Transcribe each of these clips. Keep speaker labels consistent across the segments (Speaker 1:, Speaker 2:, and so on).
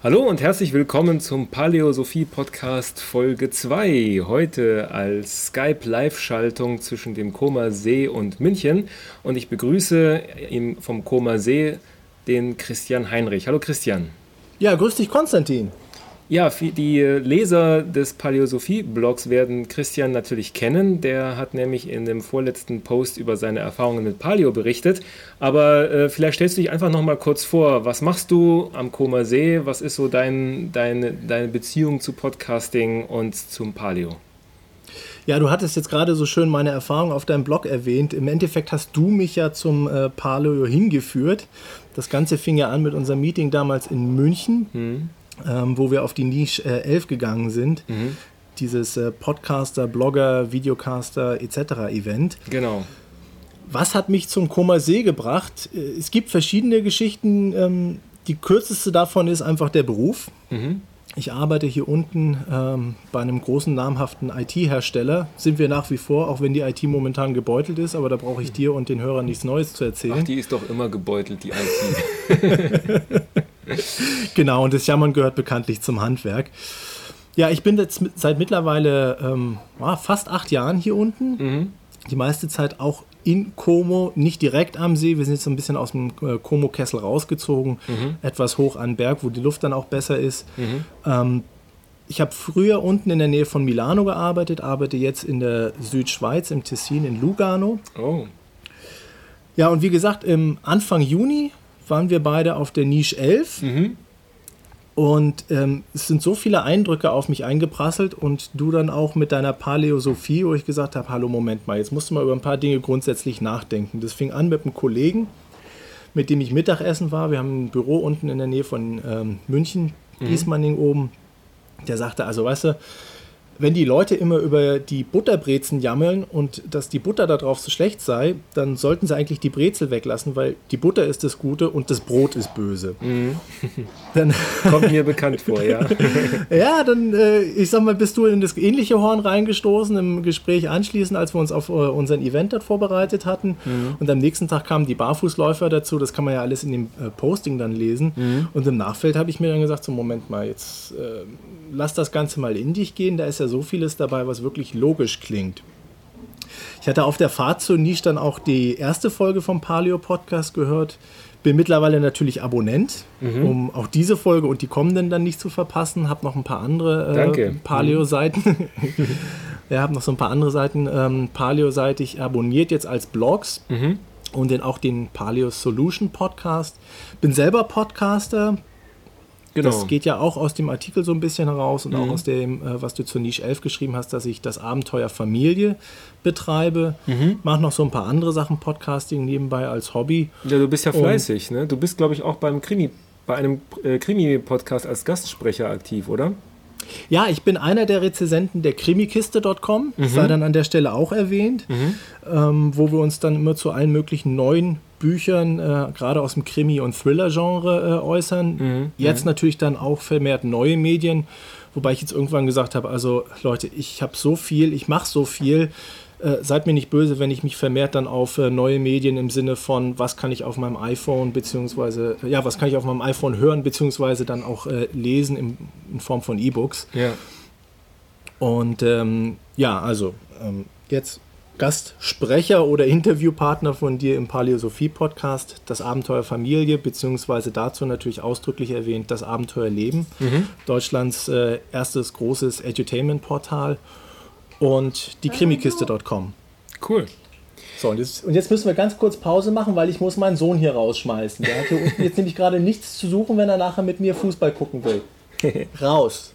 Speaker 1: Hallo und herzlich willkommen zum Paläosophie Podcast Folge 2. Heute als Skype Live-Schaltung zwischen dem Koma See und München. Und ich begrüße vom Koma See den Christian Heinrich. Hallo Christian.
Speaker 2: Ja, grüß dich Konstantin.
Speaker 1: Ja, die Leser des Paläosophie-Blogs werden Christian natürlich kennen. Der hat nämlich in dem vorletzten Post über seine Erfahrungen mit Paleo berichtet. Aber äh, vielleicht stellst du dich einfach noch mal kurz vor. Was machst du am Koma See? Was ist so dein, deine, deine Beziehung zu Podcasting und zum Paleo?
Speaker 2: Ja, du hattest jetzt gerade so schön meine Erfahrung auf deinem Blog erwähnt. Im Endeffekt hast du mich ja zum äh, Paleo hingeführt. Das Ganze fing ja an mit unserem Meeting damals in München. Hm ähm, wo wir auf die Nische äh, 11 gegangen sind. Mhm. Dieses äh, Podcaster, Blogger, Videocaster etc. Event.
Speaker 1: Genau.
Speaker 2: Was hat mich zum Koma See gebracht? Äh, es gibt verschiedene Geschichten. Ähm, die kürzeste davon ist einfach der Beruf. Mhm. Ich arbeite hier unten ähm, bei einem großen namhaften IT-Hersteller. Sind wir nach wie vor, auch wenn die IT momentan gebeutelt ist, aber da brauche ich dir und den Hörern nichts Neues zu erzählen. Ach,
Speaker 1: die ist doch immer gebeutelt, die IT.
Speaker 2: genau, und das Jammern gehört bekanntlich zum Handwerk. Ja, ich bin jetzt seit mittlerweile ähm, fast acht Jahren hier unten. Mhm. Die meiste Zeit auch in Como, nicht direkt am See. Wir sind jetzt so ein bisschen aus dem äh, Como-Kessel rausgezogen, mhm. etwas hoch an Berg, wo die Luft dann auch besser ist. Mhm. Ähm, ich habe früher unten in der Nähe von Milano gearbeitet, arbeite jetzt in der Südschweiz, im Tessin, in Lugano. Oh. Ja, und wie gesagt, im Anfang Juni waren wir beide auf der Nische 11. Mhm. Und ähm, es sind so viele Eindrücke auf mich eingeprasselt und du dann auch mit deiner Paläosophie, wo ich gesagt habe, hallo, Moment mal, jetzt musst du mal über ein paar Dinge grundsätzlich nachdenken. Das fing an mit einem Kollegen, mit dem ich Mittagessen war. Wir haben ein Büro unten in der Nähe von ähm, München, mhm. Ismaning oben. Der sagte, also weißt du, wenn die Leute immer über die Butterbrezen jammeln und dass die Butter darauf so schlecht sei, dann sollten sie eigentlich die Brezel weglassen, weil die Butter ist das Gute und das Brot ist böse. Mhm.
Speaker 1: Dann Kommt mir bekannt vor, ja.
Speaker 2: ja, dann, äh, ich sag mal, bist du in das ähnliche Horn reingestoßen im Gespräch anschließend, als wir uns auf äh, unseren Event dort vorbereitet hatten. Mhm. Und am nächsten Tag kamen die Barfußläufer dazu, das kann man ja alles in dem äh, Posting dann lesen. Mhm. Und im Nachfeld habe ich mir dann gesagt, so Moment mal, jetzt lass das Ganze mal in dich gehen, da ist ja so vieles dabei, was wirklich logisch klingt. Ich hatte auf der Fahrt zur Nische dann auch die erste Folge vom Paleo Podcast gehört. Bin mittlerweile natürlich Abonnent, mhm. um auch diese Folge und die kommenden dann nicht zu verpassen. Habe noch ein paar andere äh, Paleo-Seiten. Mhm. ja, habe noch so ein paar andere Seiten ähm, Paleo-seitig abonniert jetzt als Blogs. Mhm. Und dann auch den Paleo Solution Podcast. Bin selber Podcaster, Genau. Das geht ja auch aus dem Artikel so ein bisschen heraus und mhm. auch aus dem, äh, was du zur Nische 11 geschrieben hast, dass ich das Abenteuer Familie betreibe. Mhm. Mache noch so ein paar andere Sachen, Podcasting nebenbei als Hobby.
Speaker 1: Ja, du bist ja fleißig, und ne? Du bist, glaube ich, auch beim Krimi, bei einem äh, Krimi-Podcast als Gastsprecher aktiv, oder?
Speaker 2: Ja, ich bin einer der Rezensenten der Krimikiste.com, mhm. sei dann an der Stelle auch erwähnt, mhm. ähm, wo wir uns dann immer zu allen möglichen neuen Büchern, äh, gerade aus dem Krimi- und Thriller-Genre, äh, äußern. Mhm. Jetzt mhm. natürlich dann auch vermehrt neue Medien, wobei ich jetzt irgendwann gesagt habe, also Leute, ich habe so viel, ich mache so viel, äh, seid mir nicht böse, wenn ich mich vermehrt dann auf äh, neue Medien im Sinne von, was kann ich auf meinem iPhone beziehungsweise, ja, was kann ich auf meinem iPhone hören beziehungsweise dann auch äh, lesen im, in Form von E-Books. Ja. Und ähm, ja, also ähm, jetzt Gastsprecher oder Interviewpartner von dir im Paläosophie-Podcast, das Abenteuer Familie, beziehungsweise dazu natürlich ausdrücklich erwähnt, das Abenteuer Leben, mhm. Deutschlands äh, erstes großes Edutainment-Portal und die Krimikiste.com.
Speaker 1: Cool.
Speaker 2: So, und jetzt, und jetzt, müssen wir ganz kurz Pause machen, weil ich muss meinen Sohn hier rausschmeißen. Der hat hier unten jetzt nämlich gerade nichts zu suchen, wenn er nachher mit mir Fußball gucken will. Raus.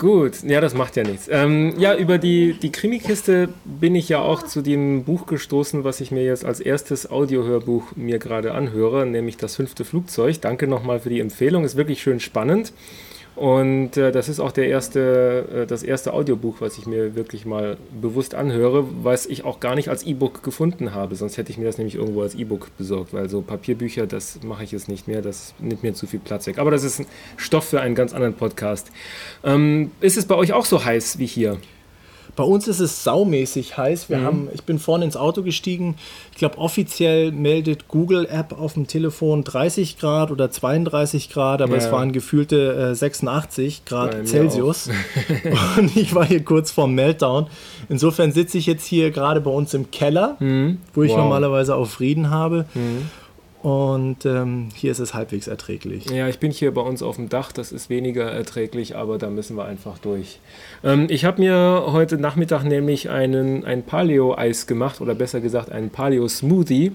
Speaker 1: Gut, ja, das macht ja nichts. Ähm, ja, über die, die Krimikiste bin ich ja auch zu dem Buch gestoßen, was ich mir jetzt als erstes Audiohörbuch mir gerade anhöre, nämlich das fünfte Flugzeug. Danke nochmal für die Empfehlung, ist wirklich schön spannend. Und äh, das ist auch der erste, äh, das erste Audiobuch, was ich mir wirklich mal bewusst anhöre, was ich auch gar nicht als E-Book gefunden habe. Sonst hätte ich mir das nämlich irgendwo als E-Book besorgt, weil so Papierbücher, das mache ich jetzt nicht mehr, das nimmt mir zu viel Platz weg. Aber das ist ein Stoff für einen ganz anderen Podcast. Ähm, ist es bei euch auch so heiß wie hier?
Speaker 2: Bei uns ist es saumäßig heiß. Wir mhm. haben, ich bin vorne ins Auto gestiegen. Ich glaube, offiziell meldet Google App auf dem Telefon 30 Grad oder 32 Grad, aber ja. es waren gefühlte äh, 86 Grad Celsius. Und ich war hier kurz vorm Meltdown. Insofern sitze ich jetzt hier gerade bei uns im Keller, mhm. wo ich wow. normalerweise auch Frieden habe. Mhm. Und ähm, hier ist es halbwegs erträglich.
Speaker 1: Ja, ich bin hier bei uns auf dem Dach. Das ist weniger erträglich, aber da müssen wir einfach durch. Ähm, ich habe mir heute Nachmittag nämlich einen, ein Paleo-Eis gemacht oder besser gesagt einen Paleo-Smoothie,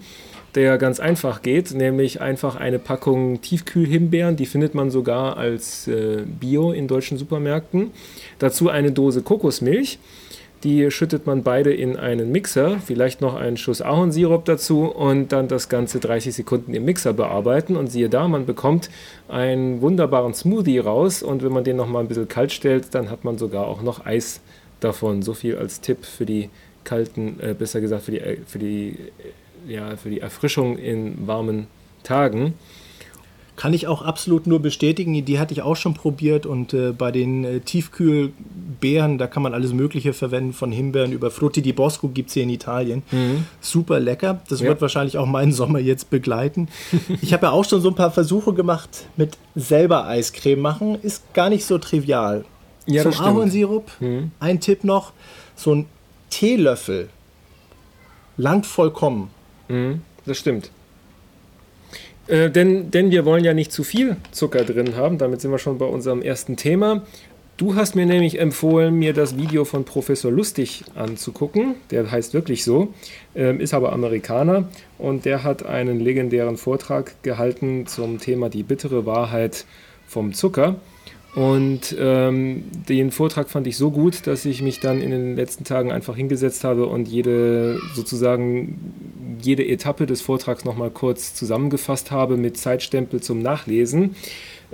Speaker 1: der ganz einfach geht, nämlich einfach eine Packung Tiefkühlhimbeeren. Die findet man sogar als äh, Bio in deutschen Supermärkten. Dazu eine Dose Kokosmilch die schüttet man beide in einen Mixer, vielleicht noch einen Schuss Ahornsirup dazu und dann das Ganze 30 Sekunden im Mixer bearbeiten. Und siehe da, man bekommt einen wunderbaren Smoothie raus. Und wenn man den noch mal ein bisschen kalt stellt, dann hat man sogar auch noch Eis davon. So viel als Tipp für die kalten, äh, besser gesagt für die, äh, für die, äh, ja, für die Erfrischung in warmen Tagen.
Speaker 2: Kann ich auch absolut nur bestätigen. Die hatte ich auch schon probiert und äh, bei den äh, Tiefkühlbeeren, da kann man alles Mögliche verwenden, von Himbeeren über Frutti di Bosco gibt es hier in Italien. Mhm. Super lecker. Das ja. wird wahrscheinlich auch meinen Sommer jetzt begleiten. ich habe ja auch schon so ein paar Versuche gemacht mit selber Eiscreme machen. Ist gar nicht so trivial. Ja, Zum Ahornsirup, mhm. ein Tipp noch, so ein Teelöffel langt vollkommen.
Speaker 1: Mhm. Das stimmt. Äh, denn, denn wir wollen ja nicht zu viel Zucker drin haben. Damit sind wir schon bei unserem ersten Thema. Du hast mir nämlich empfohlen, mir das Video von Professor Lustig anzugucken. Der heißt wirklich so, äh, ist aber Amerikaner und der hat einen legendären Vortrag gehalten zum Thema die bittere Wahrheit vom Zucker. Und ähm, den Vortrag fand ich so gut, dass ich mich dann in den letzten Tagen einfach hingesetzt habe und jede sozusagen jede Etappe des Vortrags nochmal kurz zusammengefasst habe mit Zeitstempel zum Nachlesen.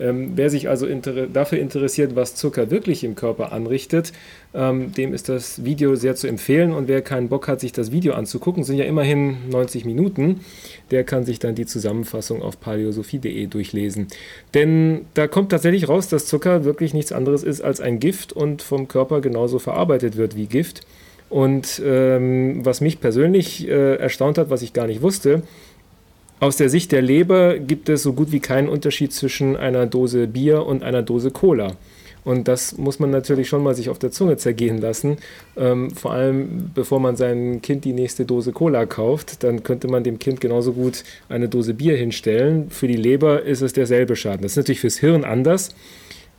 Speaker 1: Ähm, wer sich also inter dafür interessiert, was Zucker wirklich im Körper anrichtet, ähm, dem ist das Video sehr zu empfehlen. Und wer keinen Bock hat, sich das Video anzugucken, sind ja immerhin 90 Minuten, der kann sich dann die Zusammenfassung auf paleosophie.de durchlesen. Denn da kommt tatsächlich raus, dass Zucker wirklich nichts anderes ist als ein Gift und vom Körper genauso verarbeitet wird wie Gift. Und ähm, was mich persönlich äh, erstaunt hat, was ich gar nicht wusste, aus der Sicht der Leber gibt es so gut wie keinen Unterschied zwischen einer Dose Bier und einer Dose Cola. Und das muss man natürlich schon mal sich auf der Zunge zergehen lassen. Ähm, vor allem, bevor man seinem Kind die nächste Dose Cola kauft, dann könnte man dem Kind genauso gut eine Dose Bier hinstellen. Für die Leber ist es derselbe Schaden. Das ist natürlich fürs Hirn anders.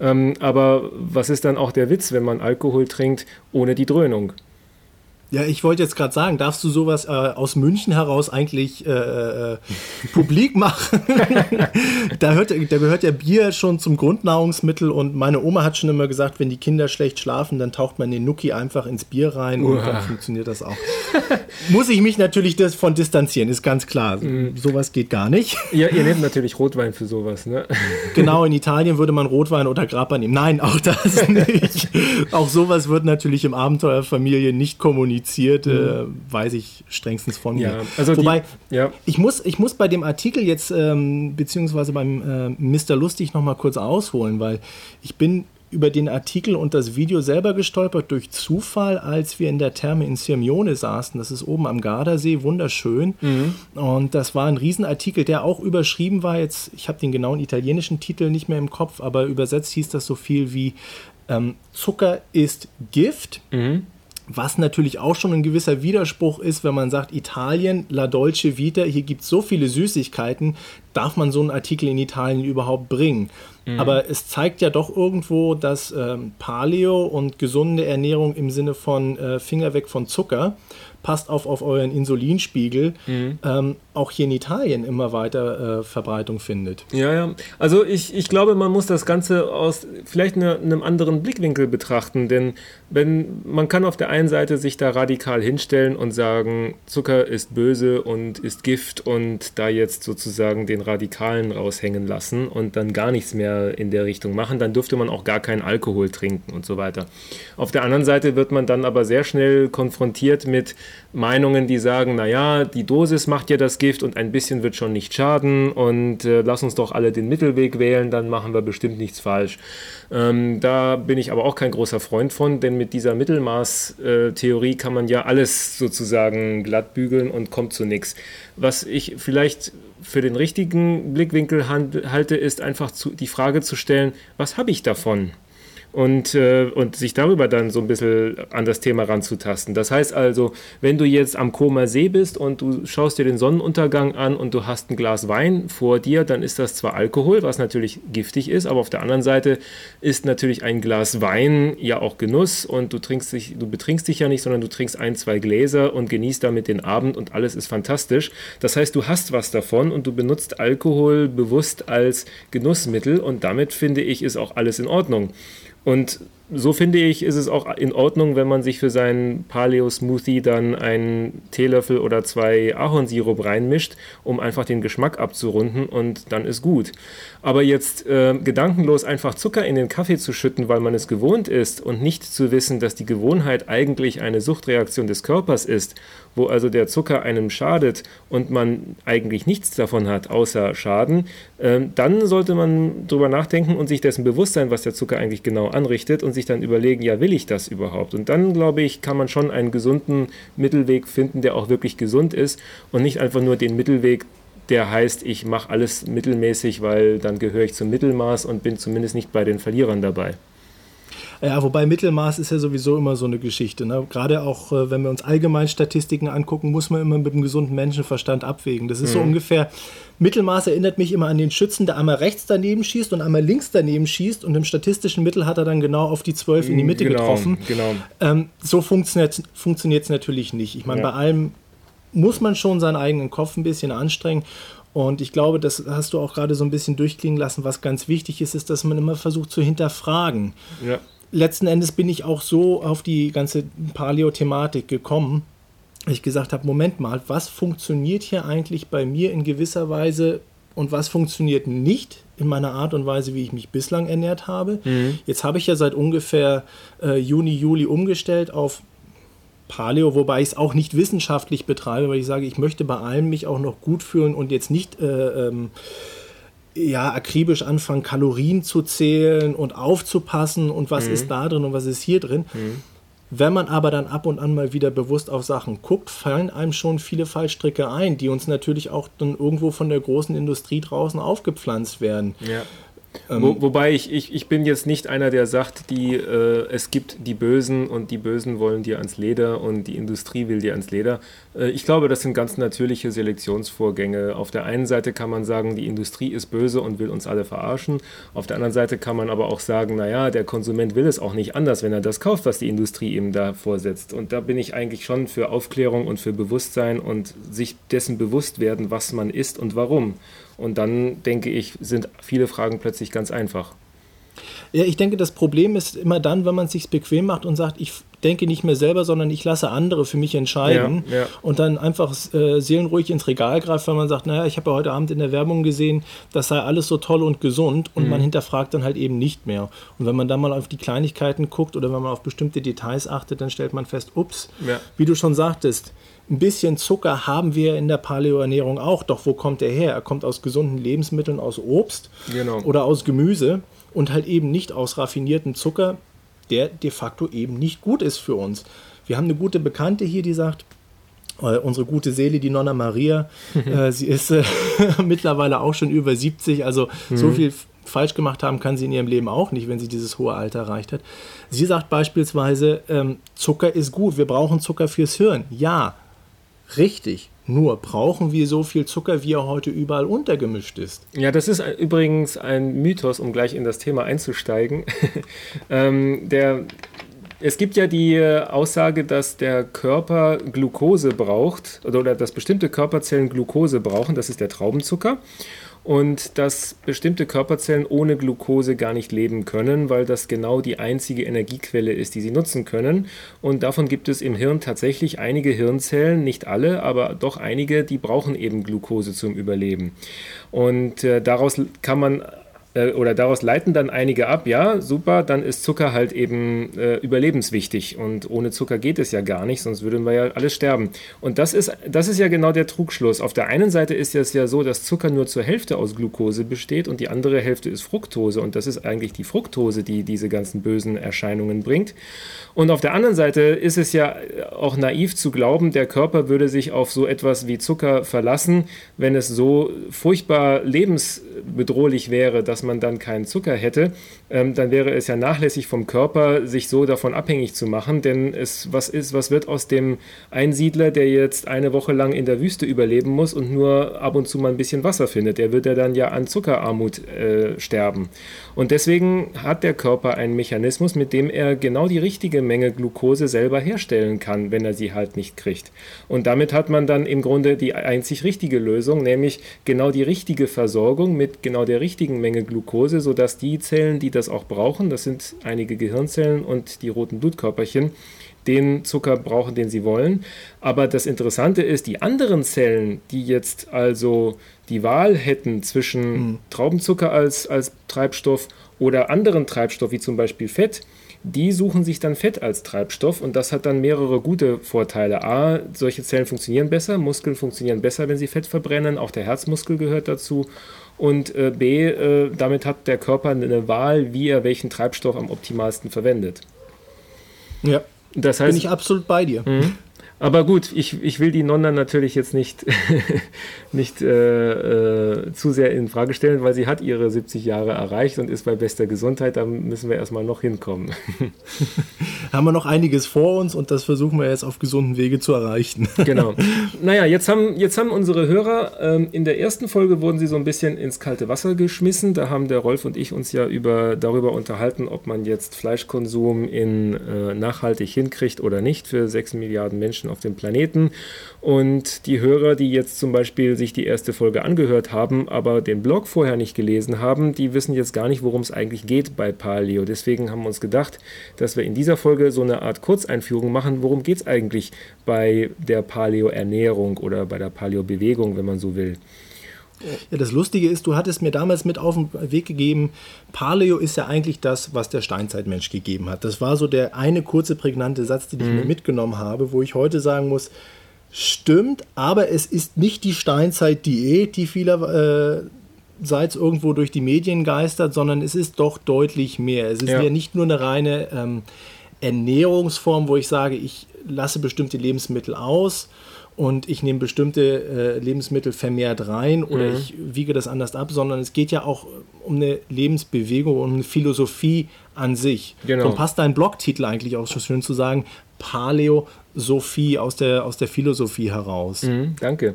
Speaker 1: Ähm, aber was ist dann auch der Witz, wenn man Alkohol trinkt ohne die Dröhnung?
Speaker 2: Ja, ich wollte jetzt gerade sagen, darfst du sowas äh, aus München heraus eigentlich äh, äh, publik machen? da, hört, da gehört ja Bier schon zum Grundnahrungsmittel und meine Oma hat schon immer gesagt, wenn die Kinder schlecht schlafen, dann taucht man den Nuki einfach ins Bier rein Uah. und dann funktioniert das auch. Muss ich mich natürlich davon distanzieren, ist ganz klar. Mm. Sowas geht gar nicht.
Speaker 1: Ja, ihr nehmt natürlich Rotwein für sowas, ne?
Speaker 2: Genau, in Italien würde man Rotwein oder Grappa nehmen. Nein, auch das nicht. auch sowas wird natürlich im Abenteuerfamilie nicht kommuniziert mhm. äh, weiß ich strengstens von mir. Ja, also Wobei, die, ja. ich, muss, ich muss bei dem Artikel jetzt, ähm, beziehungsweise beim äh, Mr. Lustig noch mal kurz ausholen, weil ich bin über den Artikel und das Video selber gestolpert durch Zufall, als wir in der Therme in Sirmione saßen. Das ist oben am Gardasee, wunderschön. Mhm. Und das war ein Riesenartikel, der auch überschrieben war. Jetzt, ich habe den genauen italienischen Titel nicht mehr im Kopf, aber übersetzt hieß das so viel wie ähm, Zucker ist Gift. Mhm. Was natürlich auch schon ein gewisser Widerspruch ist, wenn man sagt, Italien, La Dolce Vita, hier gibt es so viele Süßigkeiten, darf man so einen Artikel in Italien überhaupt bringen? Mhm. Aber es zeigt ja doch irgendwo, dass ähm, Paleo und gesunde Ernährung im Sinne von äh, Finger weg von Zucker passt auf, auf euren Insulinspiegel, mhm. ähm, auch hier in Italien immer weiter äh, Verbreitung findet.
Speaker 1: Ja, ja. Also ich, ich glaube, man muss das Ganze aus vielleicht eine, einem anderen Blickwinkel betrachten, denn wenn man kann auf der einen Seite sich da radikal hinstellen und sagen, Zucker ist böse und ist Gift und da jetzt sozusagen den Radikalen raushängen lassen und dann gar nichts mehr in der Richtung machen, dann dürfte man auch gar keinen Alkohol trinken und so weiter. Auf der anderen Seite wird man dann aber sehr schnell konfrontiert mit Meinungen, die sagen, naja, die Dosis macht ja das Gift und ein bisschen wird schon nicht schaden und äh, lass uns doch alle den Mittelweg wählen, dann machen wir bestimmt nichts falsch. Ähm, da bin ich aber auch kein großer Freund von, denn mit dieser Mittelmaß-Theorie kann man ja alles sozusagen glatt bügeln und kommt zu nichts. Was ich vielleicht für den richtigen Blickwinkel halte, ist einfach zu, die Frage zu stellen, was habe ich davon? Und, äh, und sich darüber dann so ein bisschen an das Thema ranzutasten. Das heißt also, wenn du jetzt am Koma See bist und du schaust dir den Sonnenuntergang an und du hast ein Glas Wein vor dir, dann ist das zwar Alkohol, was natürlich giftig ist, aber auf der anderen Seite ist natürlich ein Glas Wein ja auch Genuss und du trinkst dich, du betrinkst dich ja nicht, sondern du trinkst ein, zwei Gläser und genießt damit den Abend und alles ist fantastisch. Das heißt, du hast was davon und du benutzt Alkohol bewusst als Genussmittel und damit finde ich, ist auch alles in Ordnung. Und so finde ich, ist es auch in Ordnung, wenn man sich für seinen Paleo-Smoothie dann einen Teelöffel oder zwei Ahornsirup reinmischt, um einfach den Geschmack abzurunden und dann ist gut. Aber jetzt äh, gedankenlos einfach Zucker in den Kaffee zu schütten, weil man es gewohnt ist und nicht zu wissen, dass die Gewohnheit eigentlich eine Suchtreaktion des Körpers ist wo also der Zucker einem schadet und man eigentlich nichts davon hat, außer Schaden, ähm, dann sollte man darüber nachdenken und sich dessen bewusst sein, was der Zucker eigentlich genau anrichtet und sich dann überlegen, ja, will ich das überhaupt? Und dann, glaube ich, kann man schon einen gesunden Mittelweg finden, der auch wirklich gesund ist und nicht einfach nur den Mittelweg, der heißt, ich mache alles mittelmäßig, weil dann gehöre ich zum Mittelmaß und bin zumindest nicht bei den Verlierern dabei.
Speaker 2: Ja, wobei Mittelmaß ist ja sowieso immer so eine Geschichte. Ne? Gerade auch, äh, wenn wir uns allgemein Statistiken angucken, muss man immer mit dem gesunden Menschenverstand abwägen. Das ist mhm. so ungefähr, Mittelmaß erinnert mich immer an den Schützen, der einmal rechts daneben schießt und einmal links daneben schießt und im statistischen Mittel hat er dann genau auf die 12 in die Mitte genau, getroffen. Genau. Ähm, so funktioniert es natürlich nicht. Ich meine, ja. bei allem muss man schon seinen eigenen Kopf ein bisschen anstrengen. Und ich glaube, das hast du auch gerade so ein bisschen durchklingen lassen. Was ganz wichtig ist, ist, dass man immer versucht zu hinterfragen. Ja letzten Endes bin ich auch so auf die ganze Paleo-Thematik gekommen, dass ich gesagt habe, Moment mal, was funktioniert hier eigentlich bei mir in gewisser Weise und was funktioniert nicht in meiner Art und Weise, wie ich mich bislang ernährt habe. Mhm. Jetzt habe ich ja seit ungefähr äh, Juni, Juli umgestellt auf Paleo, wobei ich es auch nicht wissenschaftlich betreibe, weil ich sage, ich möchte bei allem mich auch noch gut fühlen und jetzt nicht äh, ähm, ja, akribisch anfangen, Kalorien zu zählen und aufzupassen und was mhm. ist da drin und was ist hier drin. Mhm. Wenn man aber dann ab und an mal wieder bewusst auf Sachen guckt, fallen einem schon viele Fallstricke ein, die uns natürlich auch dann irgendwo von der großen Industrie draußen aufgepflanzt werden. Ja.
Speaker 1: Ähm, Wo, wobei ich, ich, ich bin jetzt nicht einer, der sagt, die, äh, es gibt die Bösen und die Bösen wollen dir ans Leder und die Industrie will dir ans Leder. Äh, ich glaube, das sind ganz natürliche Selektionsvorgänge. Auf der einen Seite kann man sagen, die Industrie ist böse und will uns alle verarschen. Auf der anderen Seite kann man aber auch sagen, naja, der Konsument will es auch nicht anders, wenn er das kauft, was die Industrie ihm da vorsetzt. Und da bin ich eigentlich schon für Aufklärung und für Bewusstsein und sich dessen bewusst werden, was man isst und warum. Und dann, denke ich, sind viele Fragen plötzlich ganz einfach.
Speaker 2: Ja, ich denke, das Problem ist immer dann, wenn man es sich bequem macht und sagt, ich denke nicht mehr selber, sondern ich lasse andere für mich entscheiden ja, ja. und dann einfach äh, seelenruhig ins Regal greift, weil man sagt, naja, ich habe ja heute Abend in der Werbung gesehen, das sei alles so toll und gesund und mhm. man hinterfragt dann halt eben nicht mehr. Und wenn man dann mal auf die Kleinigkeiten guckt oder wenn man auf bestimmte Details achtet, dann stellt man fest, ups, ja. wie du schon sagtest, ein bisschen Zucker haben wir in der Paleoernährung auch, doch wo kommt er her? Er kommt aus gesunden Lebensmitteln, aus Obst genau. oder aus Gemüse und halt eben nicht aus raffinierten Zucker, der de facto eben nicht gut ist für uns. Wir haben eine gute Bekannte hier, die sagt, äh, unsere gute Seele, die Nonna Maria, äh, sie ist äh, mittlerweile auch schon über 70, also mhm. so viel falsch gemacht haben kann sie in ihrem Leben auch nicht, wenn sie dieses hohe Alter erreicht hat. Sie sagt beispielsweise, ähm, Zucker ist gut, wir brauchen Zucker fürs Hirn. Ja, richtig. Nur brauchen wir so viel Zucker, wie er heute überall untergemischt ist.
Speaker 1: Ja, das ist übrigens ein Mythos, um gleich in das Thema einzusteigen. ähm, der, es gibt ja die Aussage, dass der Körper Glucose braucht oder, oder dass bestimmte Körperzellen Glucose brauchen. Das ist der Traubenzucker und dass bestimmte Körperzellen ohne Glucose gar nicht leben können, weil das genau die einzige Energiequelle ist, die sie nutzen können. Und davon gibt es im Hirn tatsächlich einige Hirnzellen, nicht alle, aber doch einige, die brauchen eben Glucose zum Überleben. Und äh, daraus kann man äh, oder daraus leiten dann einige ab, ja, super, dann ist Zucker halt eben äh, überlebenswichtig und ohne Zucker geht es ja gar nicht, sonst würden wir ja alle sterben. Und das ist, das ist ja genau der Trugschluss. Auf der einen Seite ist es ja so, dass Zucker nur zur Hälfte aus Glucose besteht und die andere Hälfte ist Fructose und das ist eigentlich die Fructose, die diese ganzen bösen Erscheinungen bringt. Und auf der anderen Seite ist es ja auch naiv zu glauben, der Körper würde sich auf so etwas wie Zucker verlassen, wenn es so furchtbar lebensbedrohlich wäre, dass man dann keinen Zucker hätte, ähm, dann wäre es ja nachlässig vom Körper, sich so davon abhängig zu machen. Denn es, was ist, was wird aus dem Einsiedler, der jetzt eine Woche lang in der Wüste überleben muss und nur ab und zu mal ein bisschen Wasser findet? Der wird ja dann ja an Zuckerarmut äh, sterben. Und deswegen hat der Körper einen Mechanismus, mit dem er genau die richtige Menge Glucose selber herstellen kann, wenn er sie halt nicht kriegt. Und damit hat man dann im Grunde die einzig richtige Lösung, nämlich genau die richtige Versorgung mit genau der richtigen Menge Glucose, sodass die Zellen, die das auch brauchen, das sind einige Gehirnzellen und die roten Blutkörperchen, den Zucker brauchen, den sie wollen. Aber das Interessante ist, die anderen Zellen, die jetzt also die Wahl hätten zwischen mhm. Traubenzucker als, als Treibstoff oder anderen Treibstoff, wie zum Beispiel Fett, die suchen sich dann Fett als Treibstoff und das hat dann mehrere gute Vorteile. A, solche Zellen funktionieren besser, Muskeln funktionieren besser, wenn sie Fett verbrennen, auch der Herzmuskel gehört dazu. Und äh, B, äh, damit hat der Körper eine Wahl, wie er welchen Treibstoff am optimalsten verwendet.
Speaker 2: Ja, das heißt, bin ich absolut bei dir.
Speaker 1: Mhm. Aber gut, ich, ich will die Nonna natürlich jetzt nicht, nicht äh, äh, zu sehr in Frage stellen, weil sie hat ihre 70 Jahre erreicht und ist bei bester Gesundheit. Da müssen wir erstmal noch hinkommen.
Speaker 2: haben wir noch einiges vor uns und das versuchen wir jetzt auf gesunden Wege zu erreichen.
Speaker 1: genau. Naja, jetzt haben, jetzt haben unsere Hörer, ähm, in der ersten Folge wurden sie so ein bisschen ins kalte Wasser geschmissen. Da haben der Rolf und ich uns ja über, darüber unterhalten, ob man jetzt Fleischkonsum in äh, nachhaltig hinkriegt oder nicht für 6 Milliarden Menschen auf dem Planeten. Und die Hörer, die jetzt zum Beispiel sich die erste Folge angehört haben, aber den Blog vorher nicht gelesen haben, die wissen jetzt gar nicht, worum es eigentlich geht bei Paleo. Deswegen haben wir uns gedacht, dass wir in dieser Folge so eine Art Kurzeinführung machen. Worum geht es eigentlich bei der Paleo-Ernährung oder bei der Paleo-Bewegung, wenn man so will?
Speaker 2: Ja, das Lustige ist, du hattest mir damals mit auf den Weg gegeben, Paleo ist ja eigentlich das, was der Steinzeitmensch gegeben hat. Das war so der eine kurze, prägnante Satz, den ich mhm. mir mitgenommen habe, wo ich heute sagen muss, stimmt, aber es ist nicht die Steinzeit-Diät, die vielerseits äh, irgendwo durch die Medien geistert, sondern es ist doch deutlich mehr. Es ist ja, ja nicht nur eine reine ähm, Ernährungsform, wo ich sage, ich lasse bestimmte Lebensmittel aus und ich nehme bestimmte äh, Lebensmittel vermehrt rein oder mhm. ich wiege das anders ab, sondern es geht ja auch um eine Lebensbewegung, um eine Philosophie an sich. Genau. Und passt dein Blogtitel eigentlich auch schon schön zu sagen, Paleo-Sophie aus der, aus der Philosophie heraus.
Speaker 1: Mhm, danke.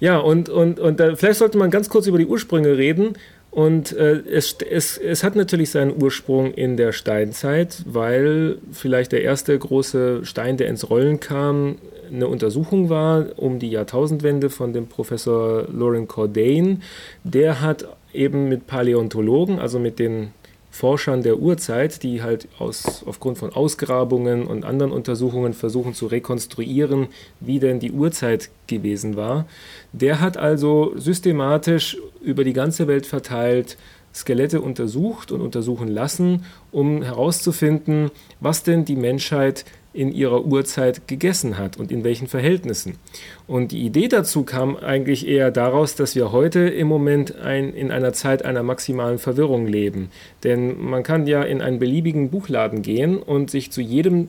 Speaker 1: Ja, und, und, und äh, vielleicht sollte man ganz kurz über die Ursprünge reden. Und äh, es, es, es hat natürlich seinen Ursprung in der Steinzeit, weil vielleicht der erste große Stein, der ins Rollen kam, eine Untersuchung war um die Jahrtausendwende von dem Professor Lauren Cordain. Der hat eben mit Paläontologen, also mit den Forschern der Urzeit, die halt aus, aufgrund von Ausgrabungen und anderen Untersuchungen versuchen zu rekonstruieren, wie denn die Urzeit gewesen war. Der hat also systematisch über die ganze Welt verteilt Skelette untersucht und untersuchen lassen, um herauszufinden, was denn die Menschheit in ihrer Urzeit gegessen hat und in welchen Verhältnissen. Und die Idee dazu kam eigentlich eher daraus, dass wir heute im Moment ein, in einer Zeit einer maximalen Verwirrung leben. Denn man kann ja in einen beliebigen Buchladen gehen und sich zu jedem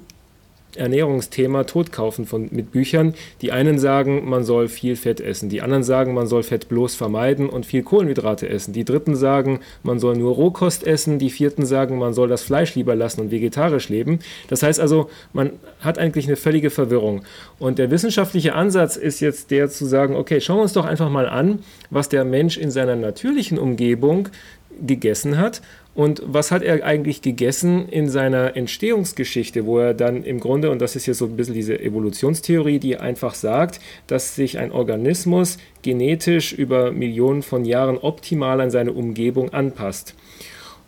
Speaker 1: Ernährungsthema totkaufen von, mit Büchern. Die einen sagen, man soll viel Fett essen, die anderen sagen, man soll Fett bloß vermeiden und viel Kohlenhydrate essen. Die dritten sagen, man soll nur Rohkost essen, die vierten sagen, man soll das Fleisch lieber lassen und vegetarisch leben. Das heißt also, man hat eigentlich eine völlige Verwirrung. Und der wissenschaftliche Ansatz ist jetzt der zu sagen, okay, schauen wir uns doch einfach mal an, was der Mensch in seiner natürlichen Umgebung gegessen hat und was hat er eigentlich gegessen in seiner Entstehungsgeschichte, wo er dann im Grunde, und das ist jetzt so ein bisschen diese Evolutionstheorie, die einfach sagt, dass sich ein Organismus genetisch über Millionen von Jahren optimal an seine Umgebung anpasst.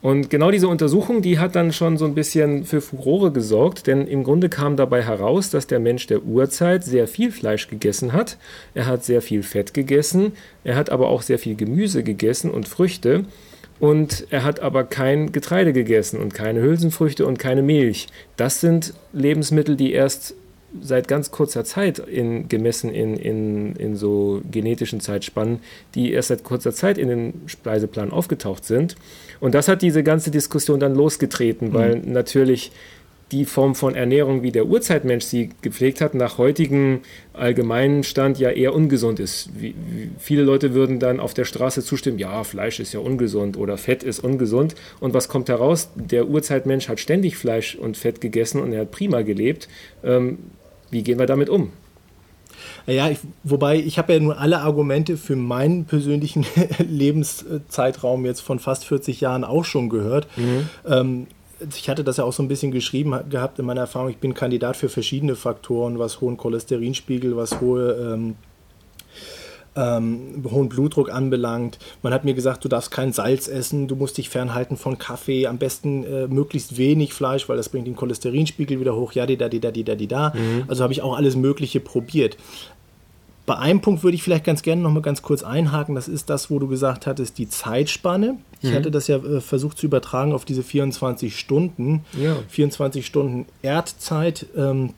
Speaker 1: Und genau diese Untersuchung, die hat dann schon so ein bisschen für Furore gesorgt, denn im Grunde kam dabei heraus, dass der Mensch der Urzeit sehr viel Fleisch gegessen hat, er hat sehr viel Fett gegessen, er hat aber auch sehr viel Gemüse gegessen und Früchte. Und er hat aber kein Getreide gegessen und keine Hülsenfrüchte und keine Milch. Das sind Lebensmittel, die erst seit ganz kurzer Zeit in, gemessen in, in, in so genetischen Zeitspannen, die erst seit kurzer Zeit in den Speiseplan aufgetaucht sind. Und das hat diese ganze Diskussion dann losgetreten, mhm. weil natürlich die Form von Ernährung, wie der Urzeitmensch sie gepflegt hat, nach heutigem allgemeinen Stand ja eher ungesund ist. Wie, wie viele Leute würden dann auf der Straße zustimmen, ja, Fleisch ist ja ungesund oder Fett ist ungesund. Und was kommt heraus? Der Urzeitmensch hat ständig Fleisch und Fett gegessen und er hat prima gelebt. Ähm, wie gehen wir damit um?
Speaker 2: Ja, ich, wobei ich habe ja nur alle Argumente für meinen persönlichen Lebenszeitraum jetzt von fast 40 Jahren auch schon gehört. Mhm. Ähm, ich hatte das ja auch so ein bisschen geschrieben gehabt in meiner Erfahrung. Ich bin Kandidat für verschiedene Faktoren, was hohen Cholesterinspiegel, was hohe ähm, ähm, hohen Blutdruck anbelangt. Man hat mir gesagt, du darfst kein Salz essen, du musst dich fernhalten von Kaffee, am besten äh, möglichst wenig Fleisch, weil das bringt den Cholesterinspiegel wieder hoch. Ja, die da, die da, die da, die da. Mhm. Also habe ich auch alles Mögliche probiert. Bei einem Punkt würde ich vielleicht ganz gerne noch mal ganz kurz einhaken. Das ist das, wo du gesagt hattest, die Zeitspanne. Ich mhm. hatte das ja äh, versucht zu übertragen auf diese 24 Stunden. Ja. 24 Stunden Erdzeit. Ähm,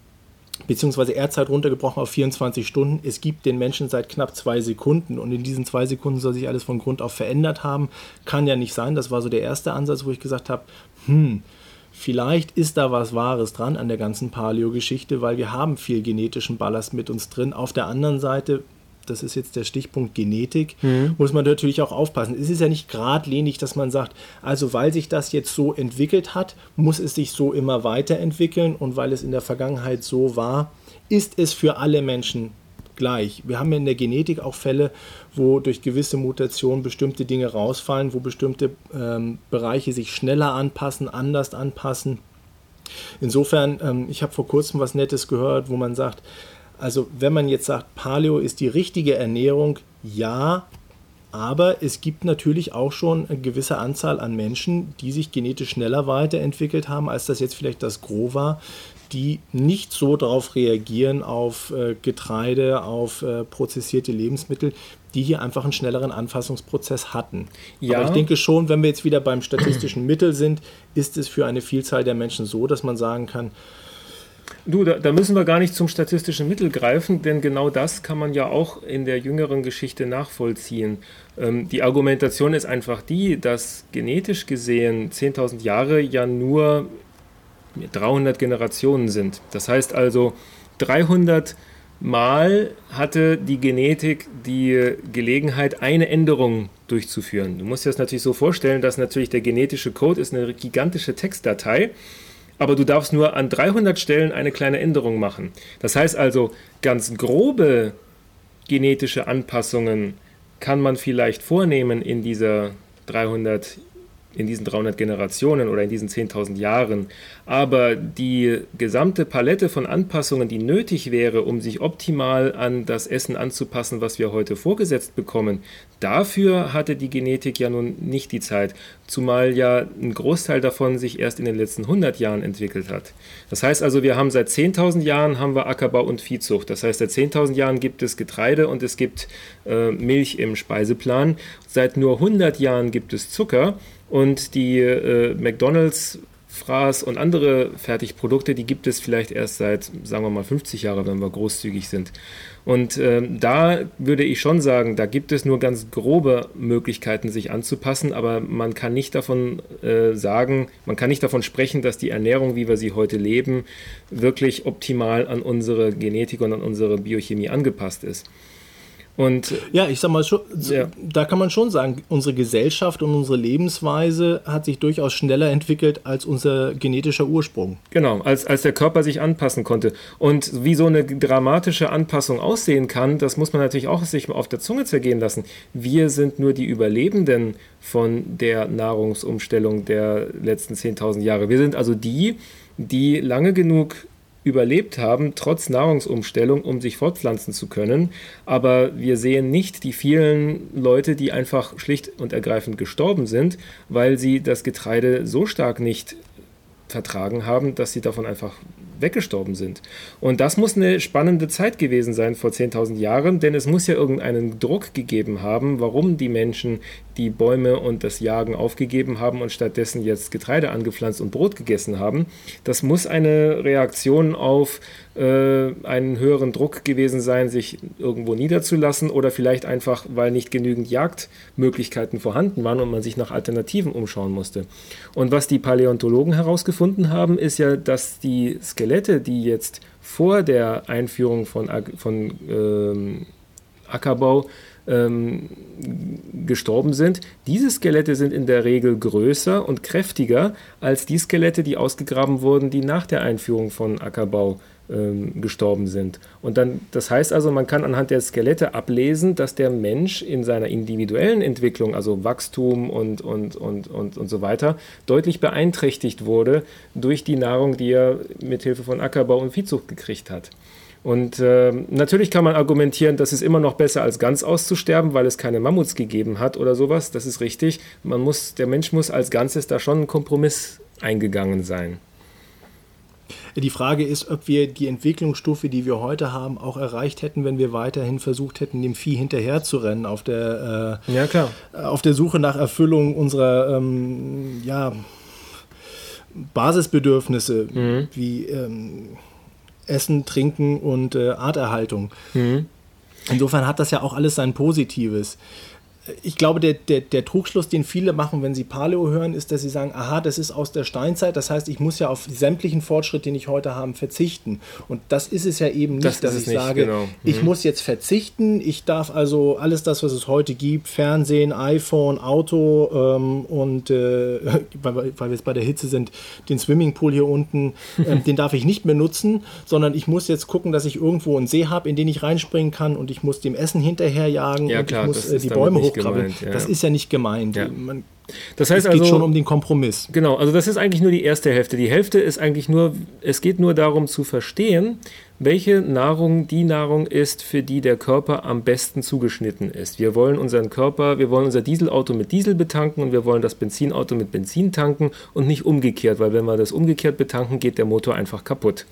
Speaker 2: beziehungsweise Erdzeit runtergebrochen auf 24 Stunden. Es gibt den Menschen seit knapp zwei Sekunden und in diesen zwei Sekunden soll sich alles von Grund auf verändert haben. Kann ja nicht sein. Das war so der erste Ansatz, wo ich gesagt habe, hm, vielleicht ist da was Wahres dran an der ganzen Paleo-Geschichte, weil wir haben viel genetischen Ballast mit uns drin. Auf der anderen Seite das ist jetzt der Stichpunkt Genetik, mhm. muss man natürlich auch aufpassen. Es ist ja nicht geradlinig, dass man sagt, also weil sich das jetzt so entwickelt hat, muss es sich so immer weiterentwickeln und weil es in der Vergangenheit so war, ist es für alle Menschen gleich. Wir haben ja in der Genetik auch Fälle, wo durch gewisse Mutationen bestimmte Dinge rausfallen, wo bestimmte ähm, Bereiche sich schneller anpassen, anders anpassen. Insofern, ähm, ich habe vor kurzem was Nettes gehört, wo man sagt, also wenn man jetzt sagt, Paleo ist die richtige Ernährung, ja, aber es gibt natürlich auch schon eine gewisse Anzahl an Menschen, die sich genetisch schneller weiterentwickelt haben, als das jetzt vielleicht das Gros war, die nicht so darauf reagieren auf äh, Getreide, auf äh, prozessierte Lebensmittel, die hier einfach einen schnelleren Anfassungsprozess hatten. Ja. Aber ich denke schon, wenn wir jetzt wieder beim statistischen Mittel sind, ist es für eine Vielzahl der Menschen so, dass man sagen kann,
Speaker 1: Du, da, da, müssen wir gar nicht zum statistischen Mittel greifen, denn genau das kann man ja auch in der jüngeren Geschichte nachvollziehen. Ähm, die Argumentation ist einfach die, dass genetisch gesehen 10.000 Jahre ja nur 300 Generationen sind. Das heißt also, 300 Mal hatte die Genetik die Gelegenheit, eine Änderung durchzuführen. Du musst dir das natürlich so vorstellen, dass natürlich der genetische Code ist eine gigantische Textdatei ist aber du darfst nur an 300 Stellen eine kleine Änderung machen. Das heißt also, ganz grobe genetische Anpassungen kann man vielleicht vornehmen in dieser 300 in diesen 300 Generationen oder in diesen 10.000 Jahren. Aber die gesamte Palette von Anpassungen, die nötig wäre, um sich optimal an das Essen anzupassen, was wir heute vorgesetzt bekommen, dafür hatte die Genetik ja nun nicht die Zeit, zumal ja ein Großteil davon sich erst in den letzten 100 Jahren entwickelt hat. Das heißt also, wir haben seit 10.000 Jahren haben wir Ackerbau und Viehzucht. Das heißt, seit 10.000 Jahren gibt es Getreide und es gibt äh, Milch im Speiseplan. Seit nur 100 Jahren gibt es Zucker und die äh, McDonald's Fraß und andere Fertigprodukte, die gibt es vielleicht erst seit, sagen wir mal, 50 Jahren, wenn wir großzügig sind. Und äh, da würde ich schon sagen, da gibt es nur ganz grobe Möglichkeiten, sich anzupassen, aber man kann nicht davon äh, sagen, man kann nicht davon sprechen, dass die Ernährung, wie wir sie heute leben, wirklich optimal an unsere Genetik und an unsere Biochemie angepasst ist.
Speaker 2: Und ja, ich sag mal, schon, ja. da kann man schon sagen, unsere Gesellschaft und unsere Lebensweise hat sich durchaus schneller entwickelt als unser genetischer Ursprung.
Speaker 1: Genau, als, als der Körper sich anpassen konnte. Und wie so eine dramatische Anpassung aussehen kann, das muss man natürlich auch sich auf der Zunge zergehen lassen. Wir sind nur die Überlebenden von der Nahrungsumstellung der letzten 10.000 Jahre. Wir sind also die, die lange genug überlebt haben, trotz Nahrungsumstellung, um sich fortpflanzen zu können. Aber wir sehen nicht die vielen Leute, die einfach schlicht und ergreifend gestorben sind, weil sie das Getreide so stark nicht vertragen haben, dass sie davon einfach weggestorben sind. Und das muss eine spannende Zeit gewesen sein vor 10.000 Jahren, denn es muss ja irgendeinen Druck gegeben haben, warum die Menschen die Bäume und das Jagen aufgegeben haben und stattdessen jetzt Getreide angepflanzt und Brot gegessen haben. Das muss eine Reaktion auf äh, einen höheren Druck gewesen sein, sich irgendwo niederzulassen oder vielleicht einfach, weil nicht genügend Jagdmöglichkeiten vorhanden waren und man sich nach Alternativen umschauen musste. Und was die Paläontologen herausgefunden haben, ist ja, dass die Skelette, die jetzt vor der Einführung von, von ähm, Ackerbau ähm, gestorben sind. Diese Skelette sind in der Regel größer und kräftiger als die Skelette, die ausgegraben wurden, die nach der Einführung von Ackerbau ähm, gestorben sind. Und dann, das heißt also, man kann anhand der Skelette ablesen, dass der Mensch in seiner individuellen Entwicklung, also Wachstum und, und, und, und, und so weiter, deutlich beeinträchtigt wurde durch die Nahrung, die er mit Hilfe von Ackerbau und Viehzucht gekriegt hat. Und äh, natürlich kann man argumentieren, das ist immer noch besser als ganz auszusterben, weil es keine Mammuts gegeben hat oder sowas. Das ist richtig. Man muss, der Mensch muss als Ganzes da schon einen Kompromiss eingegangen sein.
Speaker 2: Die Frage ist, ob wir die Entwicklungsstufe, die wir heute haben, auch erreicht hätten, wenn wir weiterhin versucht hätten, dem Vieh hinterherzurennen auf der,
Speaker 1: äh, ja, klar.
Speaker 2: auf der Suche nach Erfüllung unserer ähm, ja, Basisbedürfnisse, mhm. wie ähm, Essen, Trinken und äh, Arterhaltung. Mhm. Insofern hat das ja auch alles sein Positives ich glaube, der, der, der Trugschluss, den viele machen, wenn sie Paleo hören, ist, dass sie sagen, aha, das ist aus der Steinzeit, das heißt, ich muss ja auf sämtlichen Fortschritt, den ich heute habe, verzichten. Und das ist es ja eben nicht, das dass ich nicht, sage, genau. mhm. ich muss jetzt verzichten, ich darf also alles das, was es heute gibt, Fernsehen, iPhone, Auto ähm, und, äh, weil, weil, wir jetzt bei der Hitze sind, den Swimmingpool hier unten, äh, den darf ich nicht mehr nutzen, sondern ich muss jetzt gucken, dass ich irgendwo einen See habe, in den ich reinspringen kann und ich muss dem Essen hinterherjagen
Speaker 1: ja,
Speaker 2: und
Speaker 1: klar,
Speaker 2: ich muss äh, die Bäume hoch gemeint, ja. Das ist ja nicht gemeint.
Speaker 1: Ja.
Speaker 2: Man,
Speaker 1: das heißt
Speaker 2: es
Speaker 1: geht
Speaker 2: also, schon um den Kompromiss.
Speaker 1: Genau, also das ist eigentlich nur die erste Hälfte. Die Hälfte ist eigentlich nur, es geht nur darum zu verstehen, welche Nahrung die Nahrung ist, für die der Körper am besten zugeschnitten ist. Wir wollen unseren Körper, wir wollen unser Dieselauto mit Diesel betanken und wir wollen das Benzinauto mit Benzin tanken und nicht umgekehrt, weil wenn wir das umgekehrt betanken, geht der Motor einfach kaputt.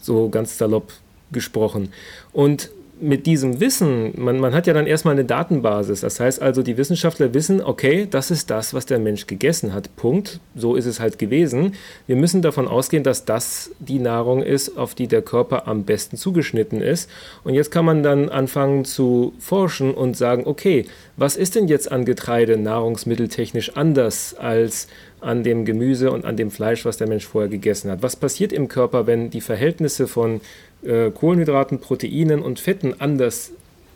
Speaker 1: So ganz salopp gesprochen. Und mit diesem Wissen, man, man hat ja dann erstmal eine Datenbasis. Das heißt also, die Wissenschaftler wissen, okay, das ist das, was der Mensch gegessen hat. Punkt. So ist es halt gewesen. Wir müssen davon ausgehen, dass das die Nahrung ist, auf die der Körper am besten zugeschnitten ist. Und jetzt kann man dann anfangen zu forschen und sagen, okay, was ist denn jetzt an Getreide nahrungsmitteltechnisch anders als an dem Gemüse und an dem Fleisch, was der Mensch vorher gegessen hat? Was passiert im Körper, wenn die Verhältnisse von äh, Kohlenhydraten, Proteinen und Fetten anders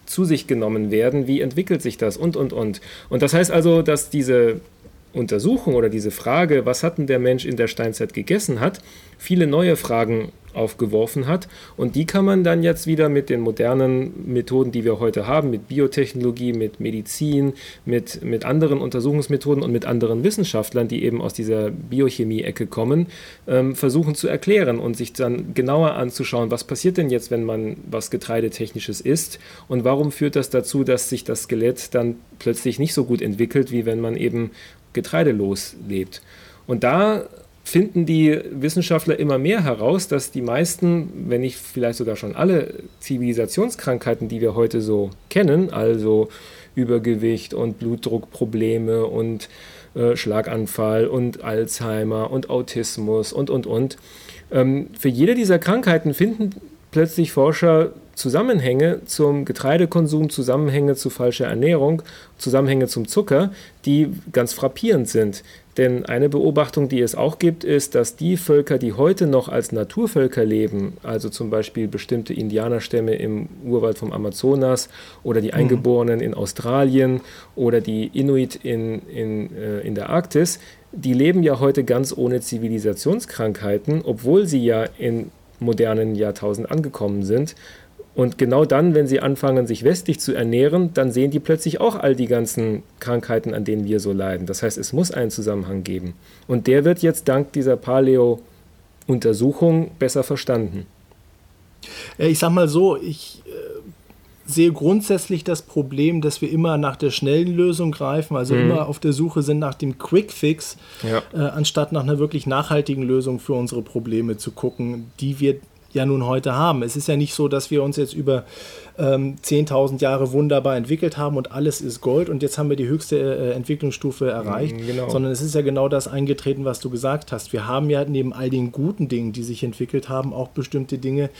Speaker 1: zu sich genommen werden, wie entwickelt sich das und, und, und. Und das heißt also, dass diese Untersuchung oder diese Frage, was hat denn der Mensch in der Steinzeit gegessen hat, viele neue Fragen aufgeworfen hat. Und die kann man dann jetzt wieder mit den modernen Methoden, die wir heute haben, mit Biotechnologie, mit Medizin, mit, mit anderen Untersuchungsmethoden und mit anderen Wissenschaftlern, die eben aus dieser Biochemie-Ecke kommen, ähm, versuchen zu erklären und sich dann genauer anzuschauen, was passiert denn jetzt, wenn man was Getreidetechnisches isst und warum führt das dazu, dass sich das Skelett dann plötzlich nicht so gut entwickelt, wie wenn man eben getreidelos lebt. Und da finden die Wissenschaftler immer mehr heraus, dass die meisten, wenn nicht vielleicht sogar schon alle Zivilisationskrankheiten, die wir heute so kennen, also Übergewicht und Blutdruckprobleme und äh, Schlaganfall und Alzheimer und Autismus und, und, und, ähm, für jede dieser Krankheiten finden plötzlich Forscher Zusammenhänge zum Getreidekonsum, Zusammenhänge zu falscher Ernährung, Zusammenhänge zum Zucker, die ganz frappierend sind. Denn eine Beobachtung, die es auch gibt, ist, dass die Völker, die heute noch als Naturvölker leben, also zum Beispiel bestimmte Indianerstämme im Urwald vom Amazonas oder die mhm. Eingeborenen in Australien oder die Inuit in, in, äh, in der Arktis, die leben ja heute ganz ohne Zivilisationskrankheiten, obwohl sie ja in modernen Jahrtausend angekommen sind. Und genau dann, wenn sie anfangen, sich westlich zu ernähren, dann sehen die plötzlich auch all die ganzen Krankheiten, an denen wir so leiden. Das heißt, es muss einen Zusammenhang geben. Und der wird jetzt dank dieser Paleo-Untersuchung besser verstanden.
Speaker 2: Ich sag mal so, ich äh, sehe grundsätzlich das Problem, dass wir immer nach der schnellen Lösung greifen, also mhm. immer auf der Suche sind nach dem Quick Fix, ja. äh, anstatt nach einer wirklich nachhaltigen Lösung für unsere Probleme zu gucken, die wir ja nun heute haben. Es ist ja nicht so, dass wir uns jetzt über ähm, 10.000 Jahre wunderbar entwickelt haben und alles ist Gold und jetzt haben wir die höchste äh, Entwicklungsstufe erreicht, mhm, genau. sondern es ist ja genau das eingetreten, was du gesagt hast. Wir haben ja neben all den guten Dingen, die sich entwickelt haben, auch bestimmte Dinge,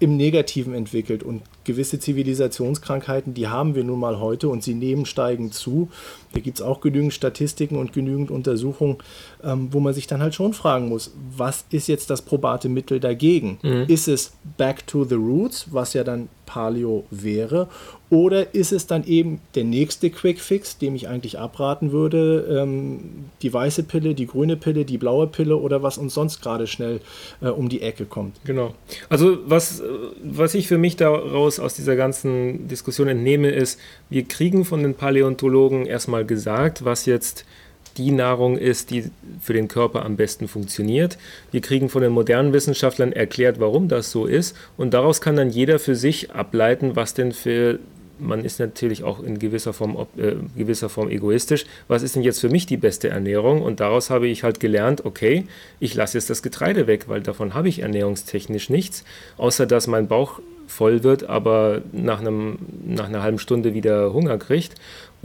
Speaker 2: im Negativen entwickelt. Und gewisse Zivilisationskrankheiten, die haben wir nun mal heute und sie nehmen steigend zu. Da gibt es auch genügend Statistiken und genügend Untersuchungen, ähm, wo man sich dann halt schon fragen muss, was ist jetzt das probate Mittel dagegen? Mhm. Ist es Back to the Roots, was ja dann Paleo wäre, oder ist es dann eben der nächste Quick Fix, dem ich eigentlich abraten würde, ähm, die weiße Pille, die grüne Pille, die blaue Pille oder was uns sonst gerade schnell äh, um die Ecke kommt?
Speaker 1: Genau. Also was, was ich für mich daraus aus dieser ganzen Diskussion entnehme, ist, wir kriegen von den Paläontologen erstmal gesagt, was jetzt die Nahrung ist, die für den Körper am besten funktioniert. Wir kriegen von den modernen Wissenschaftlern erklärt, warum das so ist. Und daraus kann dann jeder für sich ableiten, was denn für man ist natürlich auch in gewisser Form, äh, gewisser Form egoistisch. Was ist denn jetzt für mich die beste Ernährung? Und daraus habe ich halt gelernt, okay, ich lasse jetzt das Getreide weg, weil davon habe ich ernährungstechnisch nichts, außer dass mein Bauch voll wird, aber nach, einem, nach einer halben Stunde wieder Hunger kriegt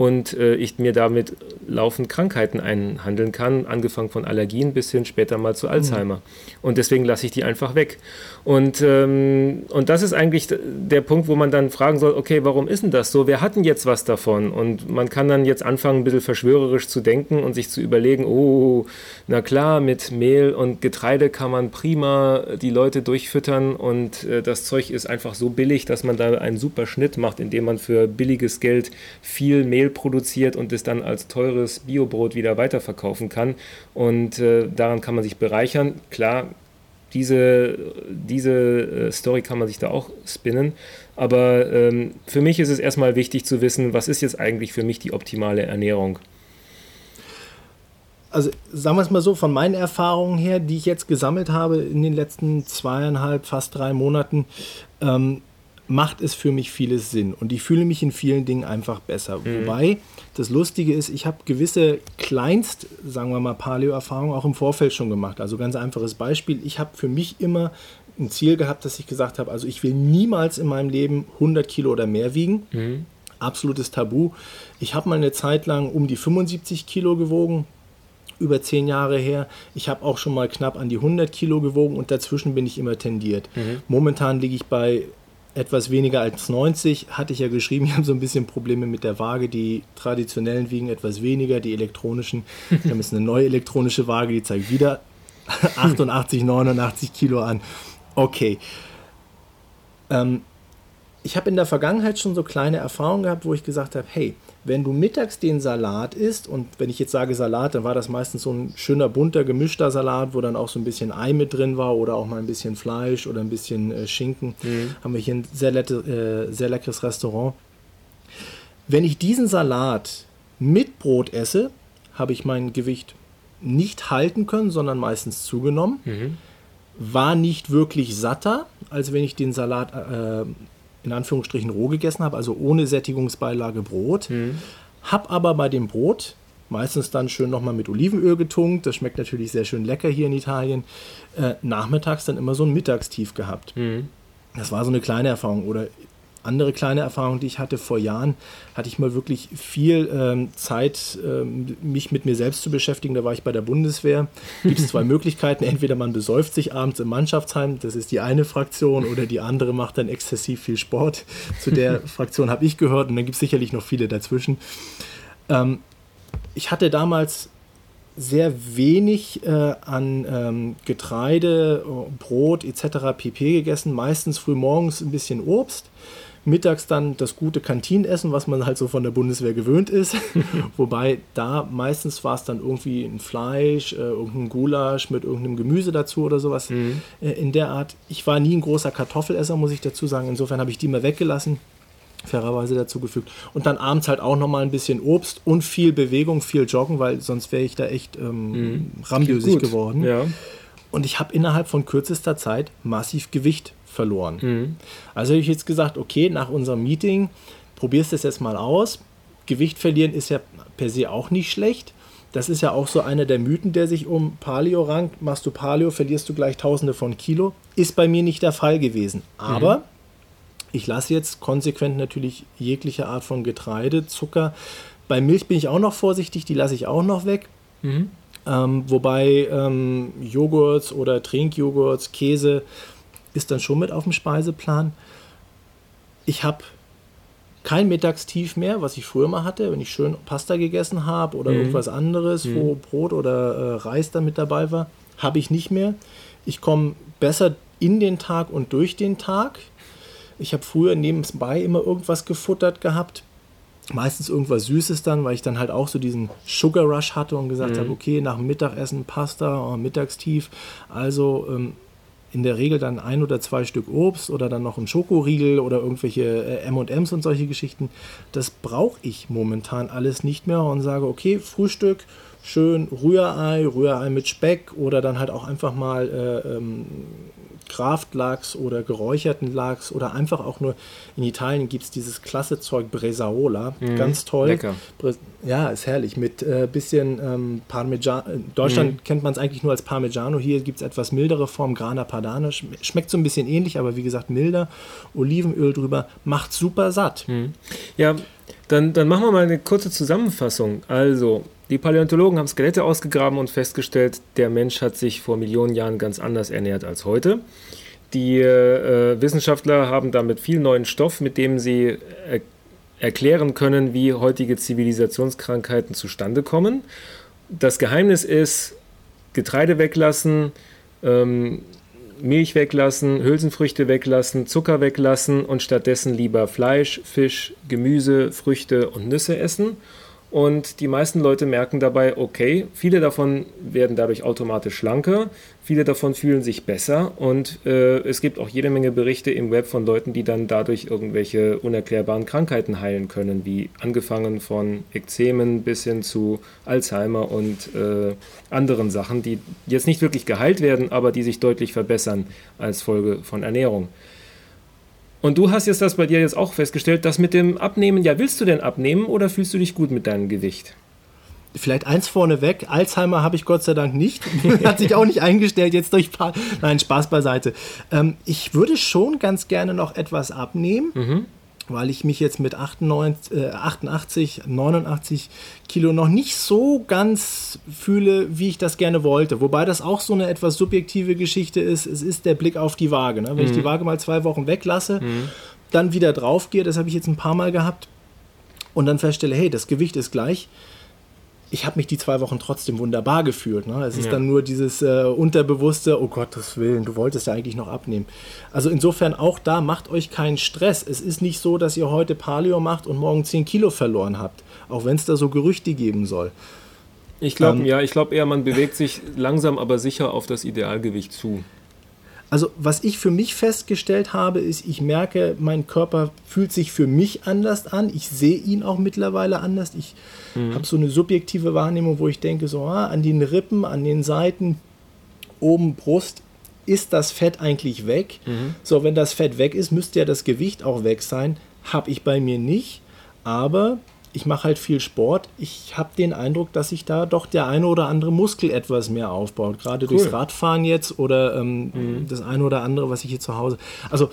Speaker 1: und äh, ich mir damit laufend Krankheiten einhandeln kann, angefangen von Allergien bis hin später mal zu Alzheimer. Mhm. Und deswegen lasse ich die einfach weg. Und, ähm, und das ist eigentlich der Punkt, wo man dann fragen soll, okay, warum ist denn das so? Wer hat denn jetzt was davon? Und man kann dann jetzt anfangen, ein bisschen verschwörerisch zu denken und sich zu überlegen, oh, na klar, mit Mehl und Getreide kann man prima die Leute durchfüttern und äh, das Zeug ist einfach so billig, dass man da einen super Schnitt macht, indem man für billiges Geld viel Mehl produziert und es dann als teures Biobrot wieder weiterverkaufen kann. Und äh, daran kann man sich bereichern. Klar, diese, diese äh, Story kann man sich da auch spinnen. Aber ähm, für mich ist es erstmal wichtig zu wissen, was ist jetzt eigentlich für mich die optimale Ernährung.
Speaker 2: Also sagen wir es mal so, von meinen Erfahrungen her, die ich jetzt gesammelt habe in den letzten zweieinhalb, fast drei Monaten, ähm, macht es für mich vieles Sinn und ich fühle mich in vielen Dingen einfach besser. Mhm. Wobei das Lustige ist, ich habe gewisse Kleinst, sagen wir mal, Paleo-Erfahrungen auch im Vorfeld schon gemacht. Also ganz einfaches Beispiel, ich habe für mich immer ein Ziel gehabt, dass ich gesagt habe, also ich will niemals in meinem Leben 100 Kilo oder mehr wiegen. Mhm. Absolutes Tabu. Ich habe mal eine Zeit lang um die 75 Kilo gewogen, über zehn Jahre her. Ich habe auch schon mal knapp an die 100 Kilo gewogen und dazwischen bin ich immer tendiert. Mhm. Momentan liege ich bei etwas weniger als 90, hatte ich ja geschrieben, ich habe so ein bisschen Probleme mit der Waage. Die traditionellen wiegen etwas weniger, die elektronischen. Wir haben jetzt eine neue elektronische Waage, die zeigt wieder 88, 89 Kilo an. Okay. Ähm, ich habe in der Vergangenheit schon so kleine Erfahrungen gehabt, wo ich gesagt habe, hey, wenn du mittags den Salat isst, und wenn ich jetzt sage Salat, dann war das meistens so ein schöner, bunter, gemischter Salat, wo dann auch so ein bisschen Ei mit drin war oder auch mal ein bisschen Fleisch oder ein bisschen äh, Schinken. Mhm. Haben wir hier ein sehr, äh, sehr leckeres Restaurant. Wenn ich diesen Salat mit Brot esse, habe ich mein Gewicht nicht halten können, sondern meistens zugenommen. Mhm. War nicht wirklich satter, als wenn ich den Salat äh, in Anführungsstrichen roh gegessen habe, also ohne Sättigungsbeilage Brot. Mhm. Hab aber bei dem Brot meistens dann schön nochmal mit Olivenöl getunkt. Das schmeckt natürlich sehr schön lecker hier in Italien. Äh, nachmittags dann immer so ein Mittagstief gehabt. Mhm. Das war so eine kleine Erfahrung. Oder andere kleine Erfahrung, die ich hatte vor Jahren, hatte ich mal wirklich viel ähm, Zeit, ähm, mich mit mir selbst zu beschäftigen. Da war ich bei der Bundeswehr. Gibt es zwei Möglichkeiten. Entweder man besäuft sich abends im Mannschaftsheim, das ist die eine Fraktion, oder die andere macht dann exzessiv viel Sport. Zu der Fraktion habe ich gehört und dann gibt es sicherlich noch viele dazwischen. Ähm, ich hatte damals sehr wenig äh, an ähm, Getreide, Brot etc. pp gegessen, meistens früh morgens ein bisschen Obst mittags dann das gute Kantinenessen, was man halt so von der Bundeswehr gewöhnt ist. Wobei da meistens war es dann irgendwie ein Fleisch, äh, irgendein Gulasch mit irgendeinem Gemüse dazu oder sowas mhm. äh, in der Art. Ich war nie ein großer Kartoffelesser, muss ich dazu sagen. Insofern habe ich die mal weggelassen fairerweise dazugefügt. Und dann abends halt auch nochmal ein bisschen Obst und viel Bewegung, viel Joggen, weil sonst wäre ich da echt ähm, mhm. geworden. Ja. Und ich habe innerhalb von kürzester Zeit massiv Gewicht verloren. Mhm. Also habe ich jetzt gesagt, okay, nach unserem Meeting probierst du es jetzt mal aus. Gewicht verlieren ist ja per se auch nicht schlecht. Das ist ja auch so einer der Mythen, der sich um Paleo rankt. Machst du Paleo, verlierst du gleich Tausende von Kilo. Ist bei mir nicht der Fall gewesen. Aber mhm. ich lasse jetzt konsequent natürlich jegliche Art von Getreide, Zucker. Bei Milch bin ich auch noch vorsichtig, die lasse ich auch noch weg. Mhm. Ähm, wobei ähm, Joghurts oder Trinkjoghurts, Käse ist dann schon mit auf dem Speiseplan. Ich habe kein Mittagstief mehr, was ich früher mal hatte, wenn ich schön Pasta gegessen habe oder mhm. irgendwas anderes, mhm. wo Brot oder äh, Reis da mit dabei war, habe ich nicht mehr. Ich komme besser in den Tag und durch den Tag. Ich habe früher nebenbei immer irgendwas gefuttert gehabt. Meistens irgendwas Süßes dann, weil ich dann halt auch so diesen Sugar Rush hatte und gesagt mhm. habe, okay, nach dem Mittagessen Pasta, oh, Mittagstief. Also ähm, in der Regel dann ein oder zwei Stück Obst oder dann noch ein Schokoriegel oder irgendwelche äh, MMs und solche Geschichten. Das brauche ich momentan alles nicht mehr und sage, okay, Frühstück, schön Rührei, Rührei mit Speck oder dann halt auch einfach mal äh, ähm, Kraftlachs oder geräucherten Lachs oder einfach auch nur in Italien gibt es dieses klasse Zeug Bresaola, mhm, ganz toll. Lecker. Ja, ist herrlich mit äh, bisschen ähm, Parmigiano. In Deutschland mhm. kennt man es eigentlich nur als Parmigiano. Hier gibt es etwas mildere Form, Grana Padano. Schmeckt so ein bisschen ähnlich, aber wie gesagt milder. Olivenöl drüber, macht super satt. Mhm.
Speaker 1: Ja, dann, dann machen wir mal eine kurze Zusammenfassung. Also, die Paläontologen haben Skelette ausgegraben und festgestellt, der Mensch hat sich vor Millionen Jahren ganz anders ernährt als heute. Die äh, Wissenschaftler haben damit viel neuen Stoff, mit dem sie er erklären können, wie heutige Zivilisationskrankheiten zustande kommen. Das Geheimnis ist, Getreide weglassen, ähm, Milch weglassen, Hülsenfrüchte weglassen, Zucker weglassen und stattdessen lieber Fleisch, Fisch, Gemüse, Früchte und Nüsse essen. Und die meisten Leute merken dabei, okay, viele davon werden dadurch automatisch schlanker, viele davon fühlen sich besser und äh, es gibt auch jede Menge Berichte im Web von Leuten, die dann dadurch irgendwelche unerklärbaren Krankheiten heilen können, wie angefangen von Ekzemen bis hin zu Alzheimer und äh, anderen Sachen, die jetzt nicht wirklich geheilt werden, aber die sich deutlich verbessern als Folge von Ernährung. Und du hast jetzt das bei dir jetzt auch festgestellt, dass mit dem Abnehmen, ja, willst du denn abnehmen oder fühlst du dich gut mit deinem Gewicht?
Speaker 2: Vielleicht eins vorneweg, Alzheimer habe ich Gott sei Dank nicht. Hat sich auch nicht eingestellt, jetzt durch paar. Nein, Spaß beiseite. Ähm, ich würde schon ganz gerne noch etwas abnehmen. Mhm weil ich mich jetzt mit 98, äh, 88, 89 Kilo noch nicht so ganz fühle, wie ich das gerne wollte. Wobei das auch so eine etwas subjektive Geschichte ist. Es ist der Blick auf die Waage. Ne? Wenn mhm. ich die Waage mal zwei Wochen weglasse, mhm. dann wieder drauf gehe, das habe ich jetzt ein paar Mal gehabt, und dann feststelle, hey, das Gewicht ist gleich, ich habe mich die zwei Wochen trotzdem wunderbar gefühlt. Ne? Es ist ja. dann nur dieses äh, unterbewusste, oh Gottes Willen, du wolltest ja eigentlich noch abnehmen. Also insofern auch da, macht euch keinen Stress. Es ist nicht so, dass ihr heute Paleo macht und morgen 10 Kilo verloren habt, auch wenn es da so Gerüchte geben soll.
Speaker 1: Ich glaube, ähm, ja, ich glaube eher, man bewegt sich langsam, aber sicher auf das Idealgewicht zu.
Speaker 2: Also was ich für mich festgestellt habe, ist, ich merke, mein Körper fühlt sich für mich anders an. Ich sehe ihn auch mittlerweile anders. Ich mhm. habe so eine subjektive Wahrnehmung, wo ich denke, so ah, an den Rippen, an den Seiten, oben Brust, ist das Fett eigentlich weg? Mhm. So, wenn das Fett weg ist, müsste ja das Gewicht auch weg sein. Habe ich bei mir nicht. Aber ich mache halt viel Sport. Ich habe den Eindruck, dass sich da doch der eine oder andere Muskel etwas mehr aufbaut. Gerade cool. durchs Radfahren jetzt oder ähm, mhm. das eine oder andere, was ich hier zu Hause. Also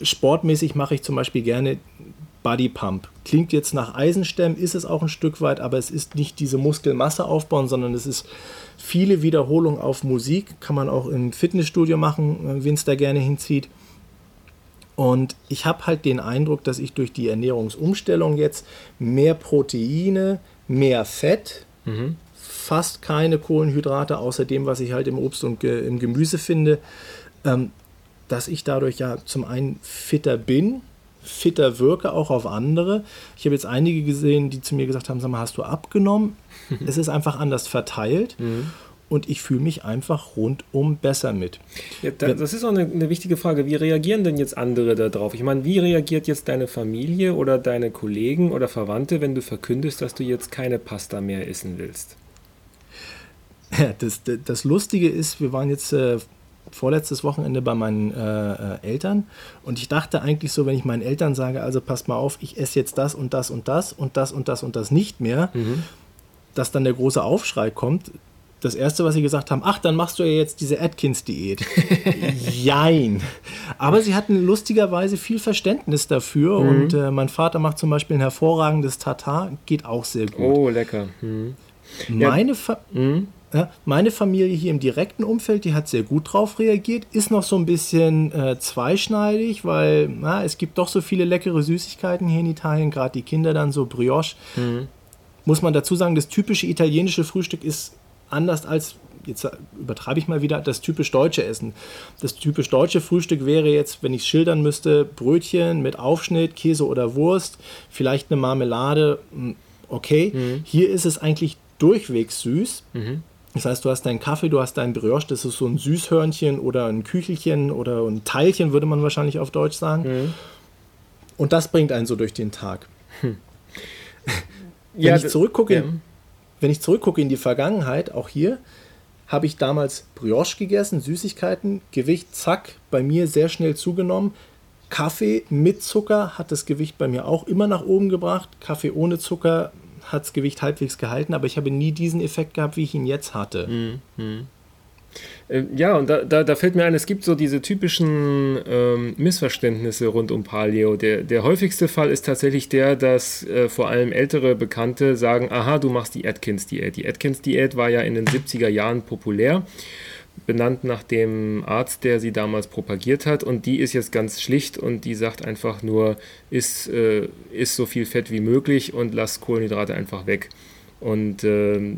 Speaker 2: sportmäßig mache ich zum Beispiel gerne Body Pump. Klingt jetzt nach Eisenstämmen, ist es auch ein Stück weit, aber es ist nicht diese Muskelmasse aufbauen, sondern es ist viele Wiederholungen auf Musik. Kann man auch im Fitnessstudio machen, äh, wenn es da gerne hinzieht. Und ich habe halt den Eindruck, dass ich durch die Ernährungsumstellung jetzt mehr Proteine, mehr Fett, mhm. fast keine Kohlenhydrate, außer dem, was ich halt im Obst und ge im Gemüse finde, ähm, dass ich dadurch ja zum einen fitter bin, fitter wirke, auch auf andere. Ich habe jetzt einige gesehen, die zu mir gesagt haben, sag mal, hast du abgenommen? es ist einfach anders verteilt. Mhm und ich fühle mich einfach rundum besser mit.
Speaker 1: Ja, das ist auch eine, eine, wichtige Frage. Wie reagieren denn jetzt andere darauf? Ich meine, wie reagiert jetzt deine Familie oder deine Kollegen oder Verwandte, wenn du verkündest, dass du jetzt keine Pasta mehr essen willst?
Speaker 2: Ja, das, das Lustige ist, wir waren jetzt äh, vorletztes Wochenende bei meinen äh, äh, Eltern und ich dachte eigentlich so, wenn ich meinen Eltern sage, also passt mal auf, ich esse jetzt das und das und das und das und das und das nicht mehr, mhm. dass dann der große Aufschrei kommt. Das erste, was sie gesagt haben, ach, dann machst du ja jetzt diese Atkins-Diät. Jein. Aber sie hatten lustigerweise viel Verständnis dafür mhm. und äh, mein Vater macht zum Beispiel ein hervorragendes Tatar, geht auch sehr gut.
Speaker 1: Oh, lecker. Mhm.
Speaker 2: Meine, Fa mhm. Ja, meine Familie hier im direkten Umfeld, die hat sehr gut drauf reagiert, ist noch so ein bisschen äh, zweischneidig, weil na, es gibt doch so viele leckere Süßigkeiten hier in Italien, gerade die Kinder dann so Brioche. Mhm. Muss man dazu sagen, das typische italienische Frühstück ist anders als, jetzt übertreibe ich mal wieder, das typisch deutsche Essen. Das typisch deutsche Frühstück wäre jetzt, wenn ich es schildern müsste, Brötchen mit Aufschnitt, Käse oder Wurst, vielleicht eine Marmelade, hm, okay. Mhm. Hier ist es eigentlich durchwegs süß. Mhm. Das heißt, du hast deinen Kaffee, du hast deinen Brioche, das ist so ein Süßhörnchen oder ein Küchelchen oder ein Teilchen, würde man wahrscheinlich auf Deutsch sagen. Mhm. Und das bringt einen so durch den Tag. Hm. wenn, ja, ich zurückgucke, ja. Wenn ich zurückgucke in die Vergangenheit, auch hier, habe ich damals Brioche gegessen, Süßigkeiten, Gewicht, zack, bei mir sehr schnell zugenommen. Kaffee mit Zucker hat das Gewicht bei mir auch immer nach oben gebracht. Kaffee ohne Zucker hat das Gewicht halbwegs gehalten, aber ich habe nie diesen Effekt gehabt, wie ich ihn jetzt hatte. Mhm.
Speaker 1: Ja, und da, da, da, fällt mir ein, es gibt so diese typischen ähm, Missverständnisse rund um Paleo. Der, der häufigste Fall ist tatsächlich der, dass äh, vor allem ältere Bekannte sagen, aha, du machst die Atkins-Diät. Die Atkins-Diät war ja in den 70er Jahren populär benannt nach dem Arzt, der sie damals propagiert hat. Und die ist jetzt ganz schlicht und die sagt einfach nur, isst, äh, isst so viel Fett wie möglich und lass Kohlenhydrate einfach weg. Und äh,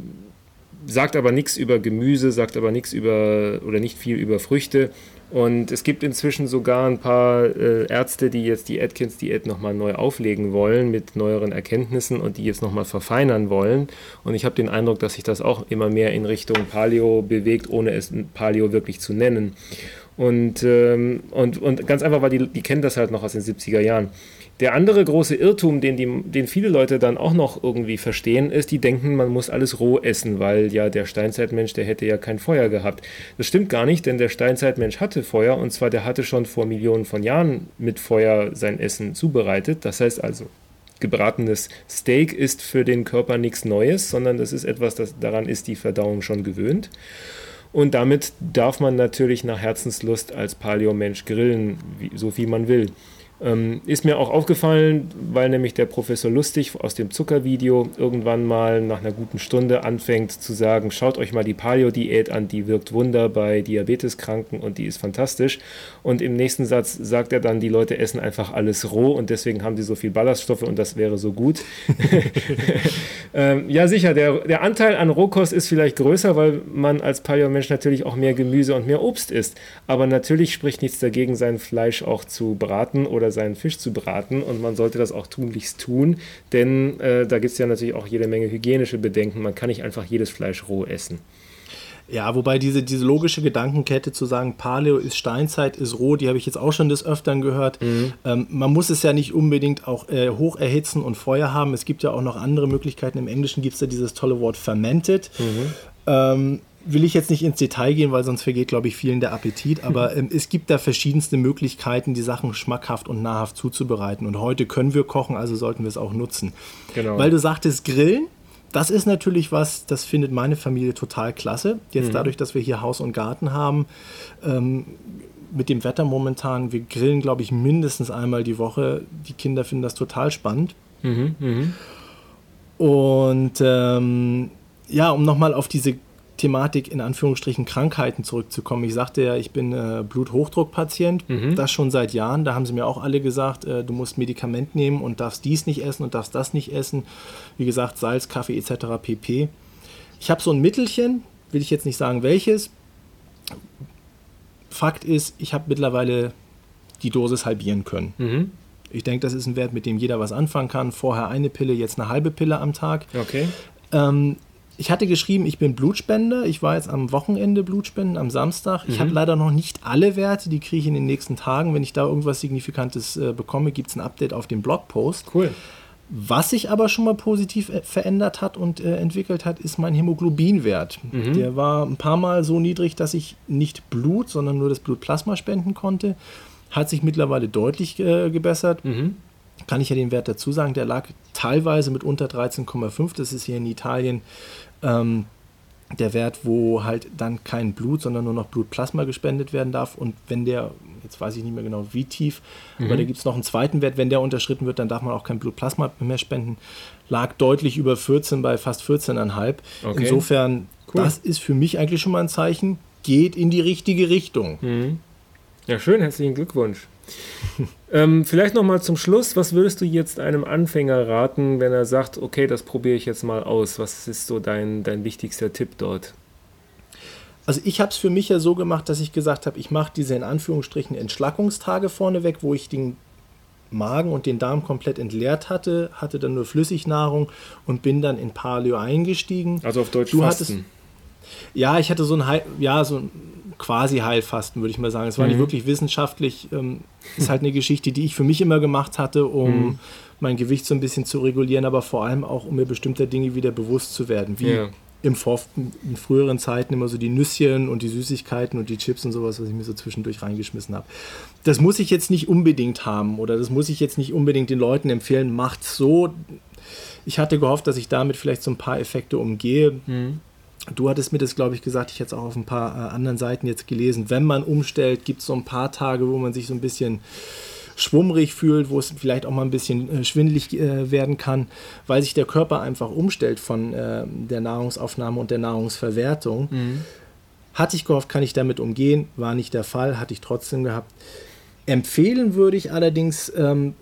Speaker 1: sagt aber nichts über Gemüse, sagt aber nichts über oder nicht viel über Früchte und es gibt inzwischen sogar ein paar äh, Ärzte, die jetzt die Atkins-Diät nochmal neu auflegen wollen mit neueren Erkenntnissen und die jetzt nochmal verfeinern wollen. Und ich habe den Eindruck, dass sich das auch immer mehr in Richtung Paleo bewegt, ohne es Paleo wirklich zu nennen. Und, ähm, und, und ganz einfach, weil die, die kennen das halt noch aus den 70er Jahren. Der andere große Irrtum, den, die, den viele Leute dann auch noch irgendwie verstehen, ist, die denken, man muss alles roh essen, weil ja der Steinzeitmensch, der hätte ja kein Feuer gehabt. Das stimmt gar nicht, denn der Steinzeitmensch hatte Feuer und zwar der hatte schon vor Millionen von Jahren mit Feuer sein Essen zubereitet. Das heißt also, gebratenes Steak ist für den Körper nichts Neues, sondern das ist etwas, das daran ist die Verdauung schon gewöhnt. Und damit darf man natürlich nach Herzenslust als Paleo-Mensch grillen, wie, so viel man will. Ähm, ist mir auch aufgefallen, weil nämlich der Professor Lustig aus dem Zuckervideo irgendwann mal nach einer guten Stunde anfängt zu sagen, schaut euch mal die Paleo-Diät an, die wirkt Wunder bei Diabeteskranken und die ist fantastisch. Und im nächsten Satz sagt er dann, die Leute essen einfach alles roh und deswegen haben sie so viel Ballaststoffe und das wäre so gut. ähm, ja, sicher, der, der Anteil an Rohkost ist vielleicht größer, weil man als Paleo-Mensch natürlich auch mehr Gemüse und mehr Obst isst. Aber natürlich spricht nichts dagegen, sein Fleisch auch zu braten oder oder seinen Fisch zu braten und man sollte das auch tunlichst tun, denn äh, da gibt es ja natürlich auch jede Menge hygienische Bedenken. Man kann nicht einfach jedes Fleisch roh essen.
Speaker 2: Ja, wobei diese, diese logische Gedankenkette zu sagen, Paleo ist Steinzeit, ist roh, die habe ich jetzt auch schon des Öfteren gehört. Mhm. Ähm, man muss es ja nicht unbedingt auch äh, hoch erhitzen und Feuer haben. Es gibt ja auch noch andere Möglichkeiten. Im Englischen gibt es ja dieses tolle Wort fermented. Mhm. Ähm, will ich jetzt nicht ins Detail gehen, weil sonst vergeht, glaube ich, vielen der Appetit. Aber ähm, es gibt da verschiedenste Möglichkeiten, die Sachen schmackhaft und nahrhaft zuzubereiten. Und heute können wir kochen, also sollten wir es auch nutzen. Genau. Weil du sagtest, Grillen. Das ist natürlich was, das findet meine Familie total klasse. Jetzt mhm. dadurch, dass wir hier Haus und Garten haben, ähm, mit dem Wetter momentan, wir grillen, glaube ich, mindestens einmal die Woche. Die Kinder finden das total spannend. Mhm, mh. Und ähm, ja, um nochmal auf diese Thematik in Anführungsstrichen Krankheiten zurückzukommen. Ich sagte ja, ich bin äh, Bluthochdruckpatient, mhm. das schon seit Jahren. Da haben sie mir auch alle gesagt, äh, du musst Medikament nehmen und darfst dies nicht essen und darfst das nicht essen. Wie gesagt, Salz, Kaffee etc. pp. Ich habe so ein Mittelchen, will ich jetzt nicht sagen welches. Fakt ist, ich habe mittlerweile die Dosis halbieren können. Mhm. Ich denke, das ist ein Wert, mit dem jeder was anfangen kann. Vorher eine Pille, jetzt eine halbe Pille am Tag.
Speaker 1: Okay.
Speaker 2: Ähm, ich hatte geschrieben, ich bin Blutspender. Ich war jetzt am Wochenende Blutspenden, am Samstag. Ich mhm. habe leider noch nicht alle Werte, die kriege ich in den nächsten Tagen. Wenn ich da irgendwas Signifikantes äh, bekomme, gibt es ein Update auf dem Blogpost.
Speaker 1: Cool.
Speaker 2: Was sich aber schon mal positiv äh, verändert hat und äh, entwickelt hat, ist mein Hämoglobinwert. Mhm. Der war ein paar Mal so niedrig, dass ich nicht Blut, sondern nur das Blutplasma spenden konnte. Hat sich mittlerweile deutlich äh, gebessert. Mhm. Kann ich ja den Wert dazu sagen, der lag teilweise mit unter 13,5. Das ist hier in Italien ähm, der Wert, wo halt dann kein Blut, sondern nur noch Blutplasma gespendet werden darf. Und wenn der jetzt weiß ich nicht mehr genau wie tief, mhm. aber da gibt es noch einen zweiten Wert, wenn der unterschritten wird, dann darf man auch kein Blutplasma mehr spenden, lag deutlich über 14 bei fast 14,5. Okay. Insofern, cool. das ist für mich eigentlich schon mal ein Zeichen, geht in die richtige Richtung.
Speaker 1: Mhm. Ja, schön, herzlichen Glückwunsch. ähm, vielleicht noch mal zum Schluss, was würdest du jetzt einem Anfänger raten, wenn er sagt, okay, das probiere ich jetzt mal aus? Was ist so dein, dein wichtigster Tipp dort?
Speaker 2: Also ich habe es für mich ja so gemacht, dass ich gesagt habe, ich mache diese in Anführungsstrichen Entschlackungstage vorneweg, wo ich den Magen und den Darm komplett entleert hatte, hatte dann nur Flüssignahrung und bin dann in Paleo eingestiegen.
Speaker 1: Also auf Deutsch du Fasten. Hattest,
Speaker 2: ja, ich hatte so ein, ja, so ein quasi Heilfasten, würde ich mal sagen. Es war mhm. nicht wirklich wissenschaftlich. Ähm, ist halt eine Geschichte, die ich für mich immer gemacht hatte, um mhm. mein Gewicht so ein bisschen zu regulieren, aber vor allem auch, um mir bestimmter Dinge wieder bewusst zu werden, wie ja im Vor in früheren Zeiten immer so die Nüsschen und die Süßigkeiten und die Chips und sowas, was ich mir so zwischendurch reingeschmissen habe. Das muss ich jetzt nicht unbedingt haben oder das muss ich jetzt nicht unbedingt den Leuten empfehlen, macht so. Ich hatte gehofft, dass ich damit vielleicht so ein paar Effekte umgehe. Mhm. Du hattest mir das, glaube ich, gesagt, ich hätte es auch auf ein paar äh, anderen Seiten jetzt gelesen. Wenn man umstellt, gibt es so ein paar Tage, wo man sich so ein bisschen schwummrig fühlt, wo es vielleicht auch mal ein bisschen äh, schwindelig äh, werden kann, weil sich der Körper einfach umstellt von äh, der Nahrungsaufnahme und der Nahrungsverwertung. Mhm. Hatte ich gehofft, kann ich damit umgehen, war nicht der Fall, hatte ich trotzdem gehabt. Empfehlen würde ich allerdings, ähm,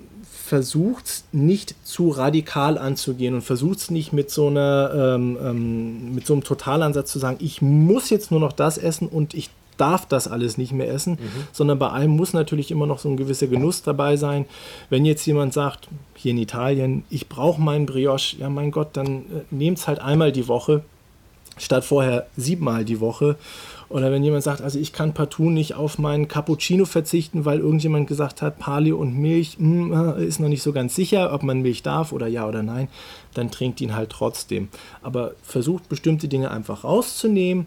Speaker 2: versucht nicht zu radikal anzugehen und versucht es nicht mit so einer ähm, ähm, mit so einem Totalansatz zu sagen, ich muss jetzt nur noch das essen und ich darf das alles nicht mehr essen, mhm. sondern bei allem muss natürlich immer noch so ein gewisser Genuss dabei sein. Wenn jetzt jemand sagt, hier in Italien, ich brauche meinen Brioche, ja mein Gott, dann äh, nehmt es halt einmal die Woche, statt vorher siebenmal die Woche. Oder wenn jemand sagt, also ich kann partout nicht auf meinen Cappuccino verzichten, weil irgendjemand gesagt hat, Paleo und Milch mh, äh, ist noch nicht so ganz sicher, ob man Milch darf oder ja oder nein, dann trinkt ihn halt trotzdem. Aber versucht bestimmte Dinge einfach rauszunehmen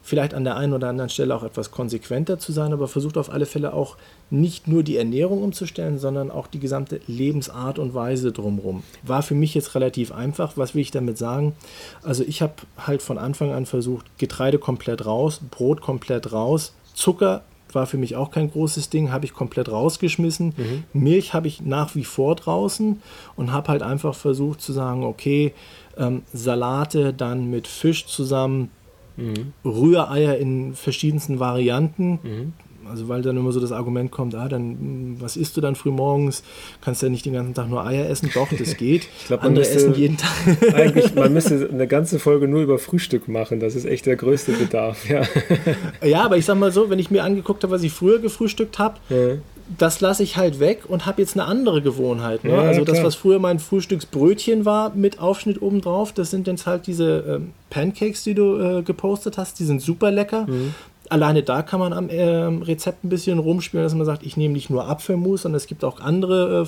Speaker 2: vielleicht an der einen oder anderen Stelle auch etwas konsequenter zu sein, aber versucht auf alle Fälle auch nicht nur die Ernährung umzustellen, sondern auch die gesamte Lebensart und Weise drumherum. War für mich jetzt relativ einfach. Was will ich damit sagen? Also ich habe halt von Anfang an versucht, Getreide komplett raus, Brot komplett raus, Zucker war für mich auch kein großes Ding, habe ich komplett rausgeschmissen. Mhm. Milch habe ich nach wie vor draußen und habe halt einfach versucht zu sagen, okay, ähm, Salate dann mit Fisch zusammen, Mhm. Rühreier in verschiedensten Varianten. Mhm. Also weil dann immer so das Argument kommt, ah, dann hm, was isst du dann früh morgens? Kannst du ja nicht den ganzen Tag nur Eier essen? Doch, das geht.
Speaker 1: ich glaube, man Andere essen jeden Tag. eigentlich, man müsste eine ganze Folge nur über Frühstück machen. Das ist echt der größte Bedarf. Ja,
Speaker 2: ja aber ich sag mal so, wenn ich mir angeguckt habe, was ich früher gefrühstückt habe, ja das lasse ich halt weg und habe jetzt eine andere Gewohnheit. Ne? Ja, also das, was früher mein Frühstücksbrötchen war mit Aufschnitt obendrauf, das sind jetzt halt diese ähm, Pancakes, die du äh, gepostet hast, die sind super lecker. Mhm. Alleine da kann man am äh, Rezept ein bisschen rumspielen, dass man sagt, ich nehme nicht nur Apfelmus, sondern es gibt auch andere äh,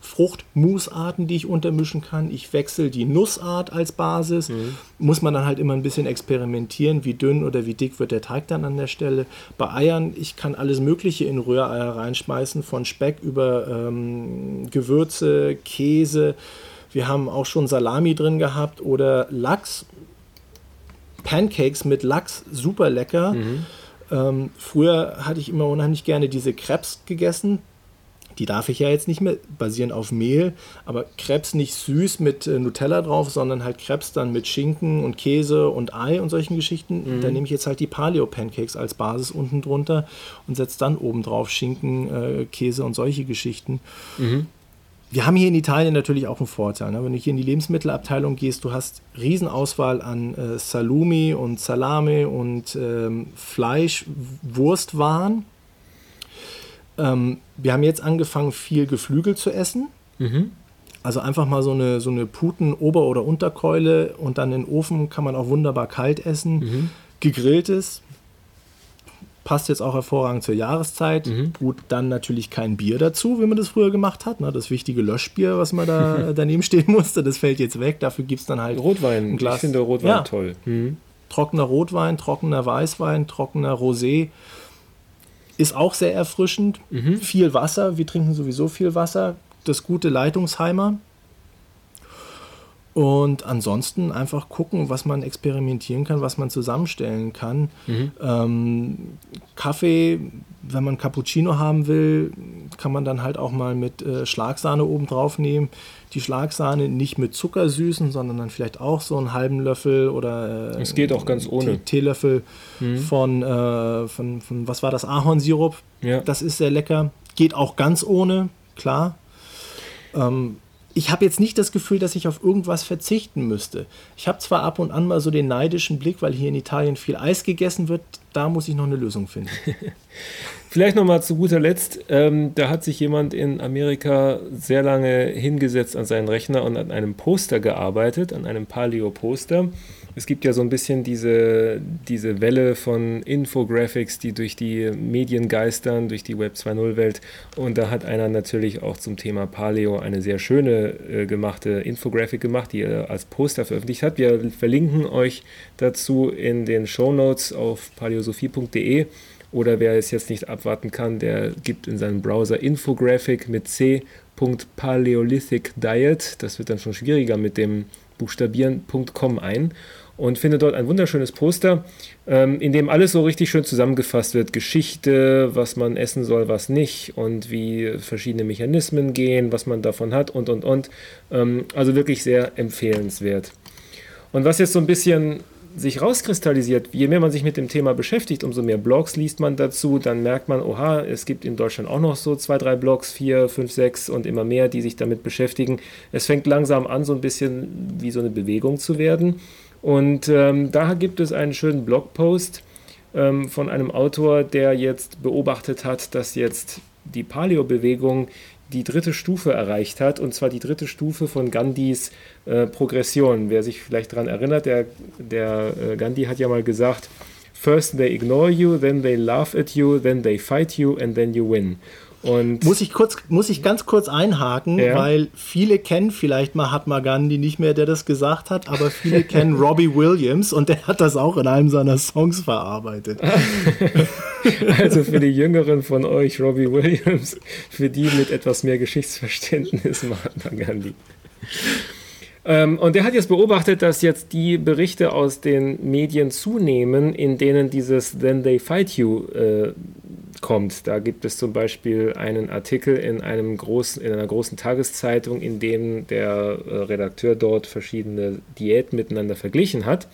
Speaker 2: Fruchtmusarten, die ich untermischen kann. Ich wechsle die Nussart als Basis. Mhm. Muss man dann halt immer ein bisschen experimentieren, wie dünn oder wie dick wird der Teig dann an der Stelle. Bei Eiern, ich kann alles Mögliche in Rühreier reinschmeißen, von Speck über ähm, Gewürze, Käse. Wir haben auch schon Salami drin gehabt oder Lachs. Pancakes mit Lachs, super lecker. Mhm. Ähm, früher hatte ich immer unheimlich gerne diese Krebs gegessen. Die darf ich ja jetzt nicht mehr, basieren auf Mehl, aber Krebs nicht süß mit äh, Nutella drauf, sondern halt Krebs dann mit Schinken und Käse und Ei und solchen Geschichten. Mhm. Da nehme ich jetzt halt die Paleo-Pancakes als Basis unten drunter und setze dann oben drauf Schinken, äh, Käse und solche Geschichten. Mhm. Wir haben hier in Italien natürlich auch einen Vorteil. Ne? Wenn du hier in die Lebensmittelabteilung gehst, du hast Riesenauswahl an äh, Salumi und Salame und ähm, Fleisch, Wurstwaren. Ähm, wir haben jetzt angefangen, viel Geflügel zu essen. Mhm. Also einfach mal so eine, so eine Puten-Ober- oder Unterkeule und dann in den Ofen kann man auch wunderbar kalt essen. Mhm. Gegrilltes, passt jetzt auch hervorragend zur Jahreszeit. Mhm. Gut, dann natürlich kein Bier dazu, wie man das früher gemacht hat. Ne? Das wichtige Löschbier, was man da daneben stehen musste, das fällt jetzt weg. Dafür gibt es dann halt
Speaker 1: Rotwein.
Speaker 2: Ein Glas.
Speaker 1: Ich finde Rotwein ja. toll.
Speaker 2: Mhm. Trockener Rotwein, trockener Weißwein, trockener Rosé. Ist auch sehr erfrischend. Mhm. Viel Wasser. Wir trinken sowieso viel Wasser. Das gute Leitungsheimer. Und ansonsten einfach gucken, was man experimentieren kann, was man zusammenstellen kann. Mhm. Ähm, Kaffee, wenn man Cappuccino haben will, kann man dann halt auch mal mit äh, Schlagsahne oben drauf nehmen. Die Schlagsahne nicht mit Zucker süßen, sondern dann vielleicht auch so einen halben Löffel oder
Speaker 1: äh, es geht auch ganz ohne
Speaker 2: Teelöffel mhm. von, äh, von, von, was war das, Ahornsirup. Ja. Das ist sehr lecker. Geht auch ganz ohne, klar. Ähm, ich habe jetzt nicht das Gefühl, dass ich auf irgendwas verzichten müsste. Ich habe zwar ab und an mal so den neidischen Blick, weil hier in Italien viel Eis gegessen wird, da muss ich noch eine Lösung finden.
Speaker 1: Vielleicht noch mal zu guter Letzt, ähm, da hat sich jemand in Amerika sehr lange hingesetzt an seinen Rechner und an einem Poster gearbeitet, an einem Paleo-Poster es gibt ja so ein bisschen diese, diese Welle von Infographics, die durch die Medien geistern, durch die Web 2.0-Welt. Und da hat einer natürlich auch zum Thema Paleo eine sehr schöne äh, gemachte Infographic gemacht, die er als Poster veröffentlicht hat. Wir verlinken euch dazu in den Show Notes auf paleosophie.de. Oder wer es jetzt nicht abwarten kann, der gibt in seinem Browser Infographic mit C. Paleolithic Diet. Das wird dann schon schwieriger mit dem Buchstabieren.com ein und finde dort ein wunderschönes Poster, ähm, in dem alles so richtig schön zusammengefasst wird. Geschichte, was man essen soll, was nicht und wie verschiedene Mechanismen gehen, was man davon hat und, und, und. Ähm, also wirklich sehr empfehlenswert. Und was jetzt so ein bisschen sich rauskristallisiert, je mehr man sich mit dem Thema beschäftigt, umso mehr Blogs liest man dazu, dann merkt man, oha, es gibt in Deutschland auch noch so zwei, drei Blogs, vier, fünf, sechs und immer mehr, die sich damit beschäftigen. Es fängt langsam an, so ein bisschen wie so eine Bewegung zu werden. Und ähm, da gibt es einen schönen Blogpost ähm, von einem Autor, der jetzt beobachtet hat, dass jetzt die Paleo-Bewegung die dritte Stufe erreicht hat, und zwar die dritte Stufe von Gandhis äh, Progression. Wer sich vielleicht daran erinnert, der, der äh, Gandhi hat ja mal gesagt, First they ignore you, then they laugh at you, then they fight you and then you win. Und
Speaker 2: muss ich kurz, muss ich ganz kurz einhaken, ja. weil viele kennen vielleicht Mahatma Gandhi nicht mehr, der das gesagt hat, aber viele kennen Robbie Williams und der hat das auch in einem seiner Songs verarbeitet.
Speaker 1: also für die Jüngeren von euch Robbie Williams, für die mit etwas mehr Geschichtsverständnis Mahatma Gandhi. Ähm, und der hat jetzt beobachtet, dass jetzt die Berichte aus den Medien zunehmen, in denen dieses Then They Fight You äh, kommt. Da gibt es zum Beispiel einen Artikel in, einem großen, in einer großen Tageszeitung, in dem der äh, Redakteur dort verschiedene Diäten miteinander verglichen hat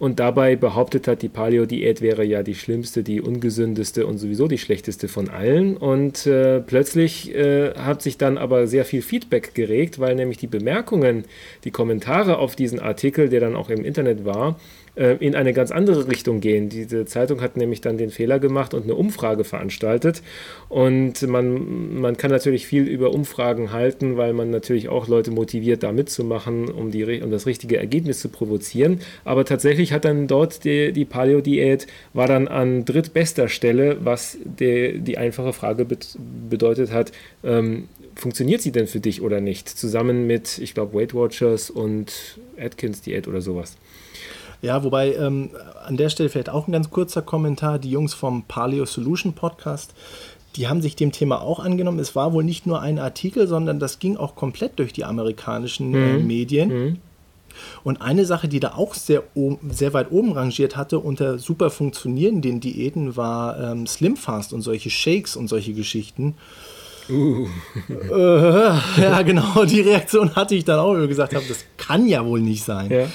Speaker 1: und dabei behauptet hat, die Paleo-Diät wäre ja die schlimmste, die ungesündeste und sowieso die schlechteste von allen. Und äh, plötzlich äh, hat sich dann aber sehr viel Feedback geregt, weil nämlich die Bemerkungen, die Kommentare auf diesen Artikel, der dann auch im Internet war, äh, in eine ganz andere Richtung gehen. Diese Zeitung hat nämlich dann den Fehler gemacht und eine Umfrage veranstaltet. Und man, man kann natürlich viel über Umfragen halten, weil man natürlich auch Leute motiviert, da mitzumachen, um, die, um das richtige Ergebnis zu provozieren. Aber tatsächlich hat dann dort die, die Paleo-Diät, war dann an drittbester Stelle, was die, die einfache Frage bedeutet hat, ähm, funktioniert sie denn für dich oder nicht? Zusammen mit, ich glaube, Weight Watchers und Atkins Diät oder sowas.
Speaker 2: Ja, wobei ähm, an der Stelle vielleicht auch ein ganz kurzer Kommentar. Die Jungs vom Paleo Solution Podcast, die haben sich dem Thema auch angenommen. Es war wohl nicht nur ein Artikel, sondern das ging auch komplett durch die amerikanischen äh, mhm. Medien. Mhm. Und eine Sache, die da auch sehr, sehr weit oben rangiert hatte unter super funktionierenden Diäten, war ähm, Slim Fast und solche Shakes und solche Geschichten. Uh. Äh, ja, genau, die Reaktion hatte ich dann auch, wie gesagt habe, das kann ja wohl nicht sein. Ja.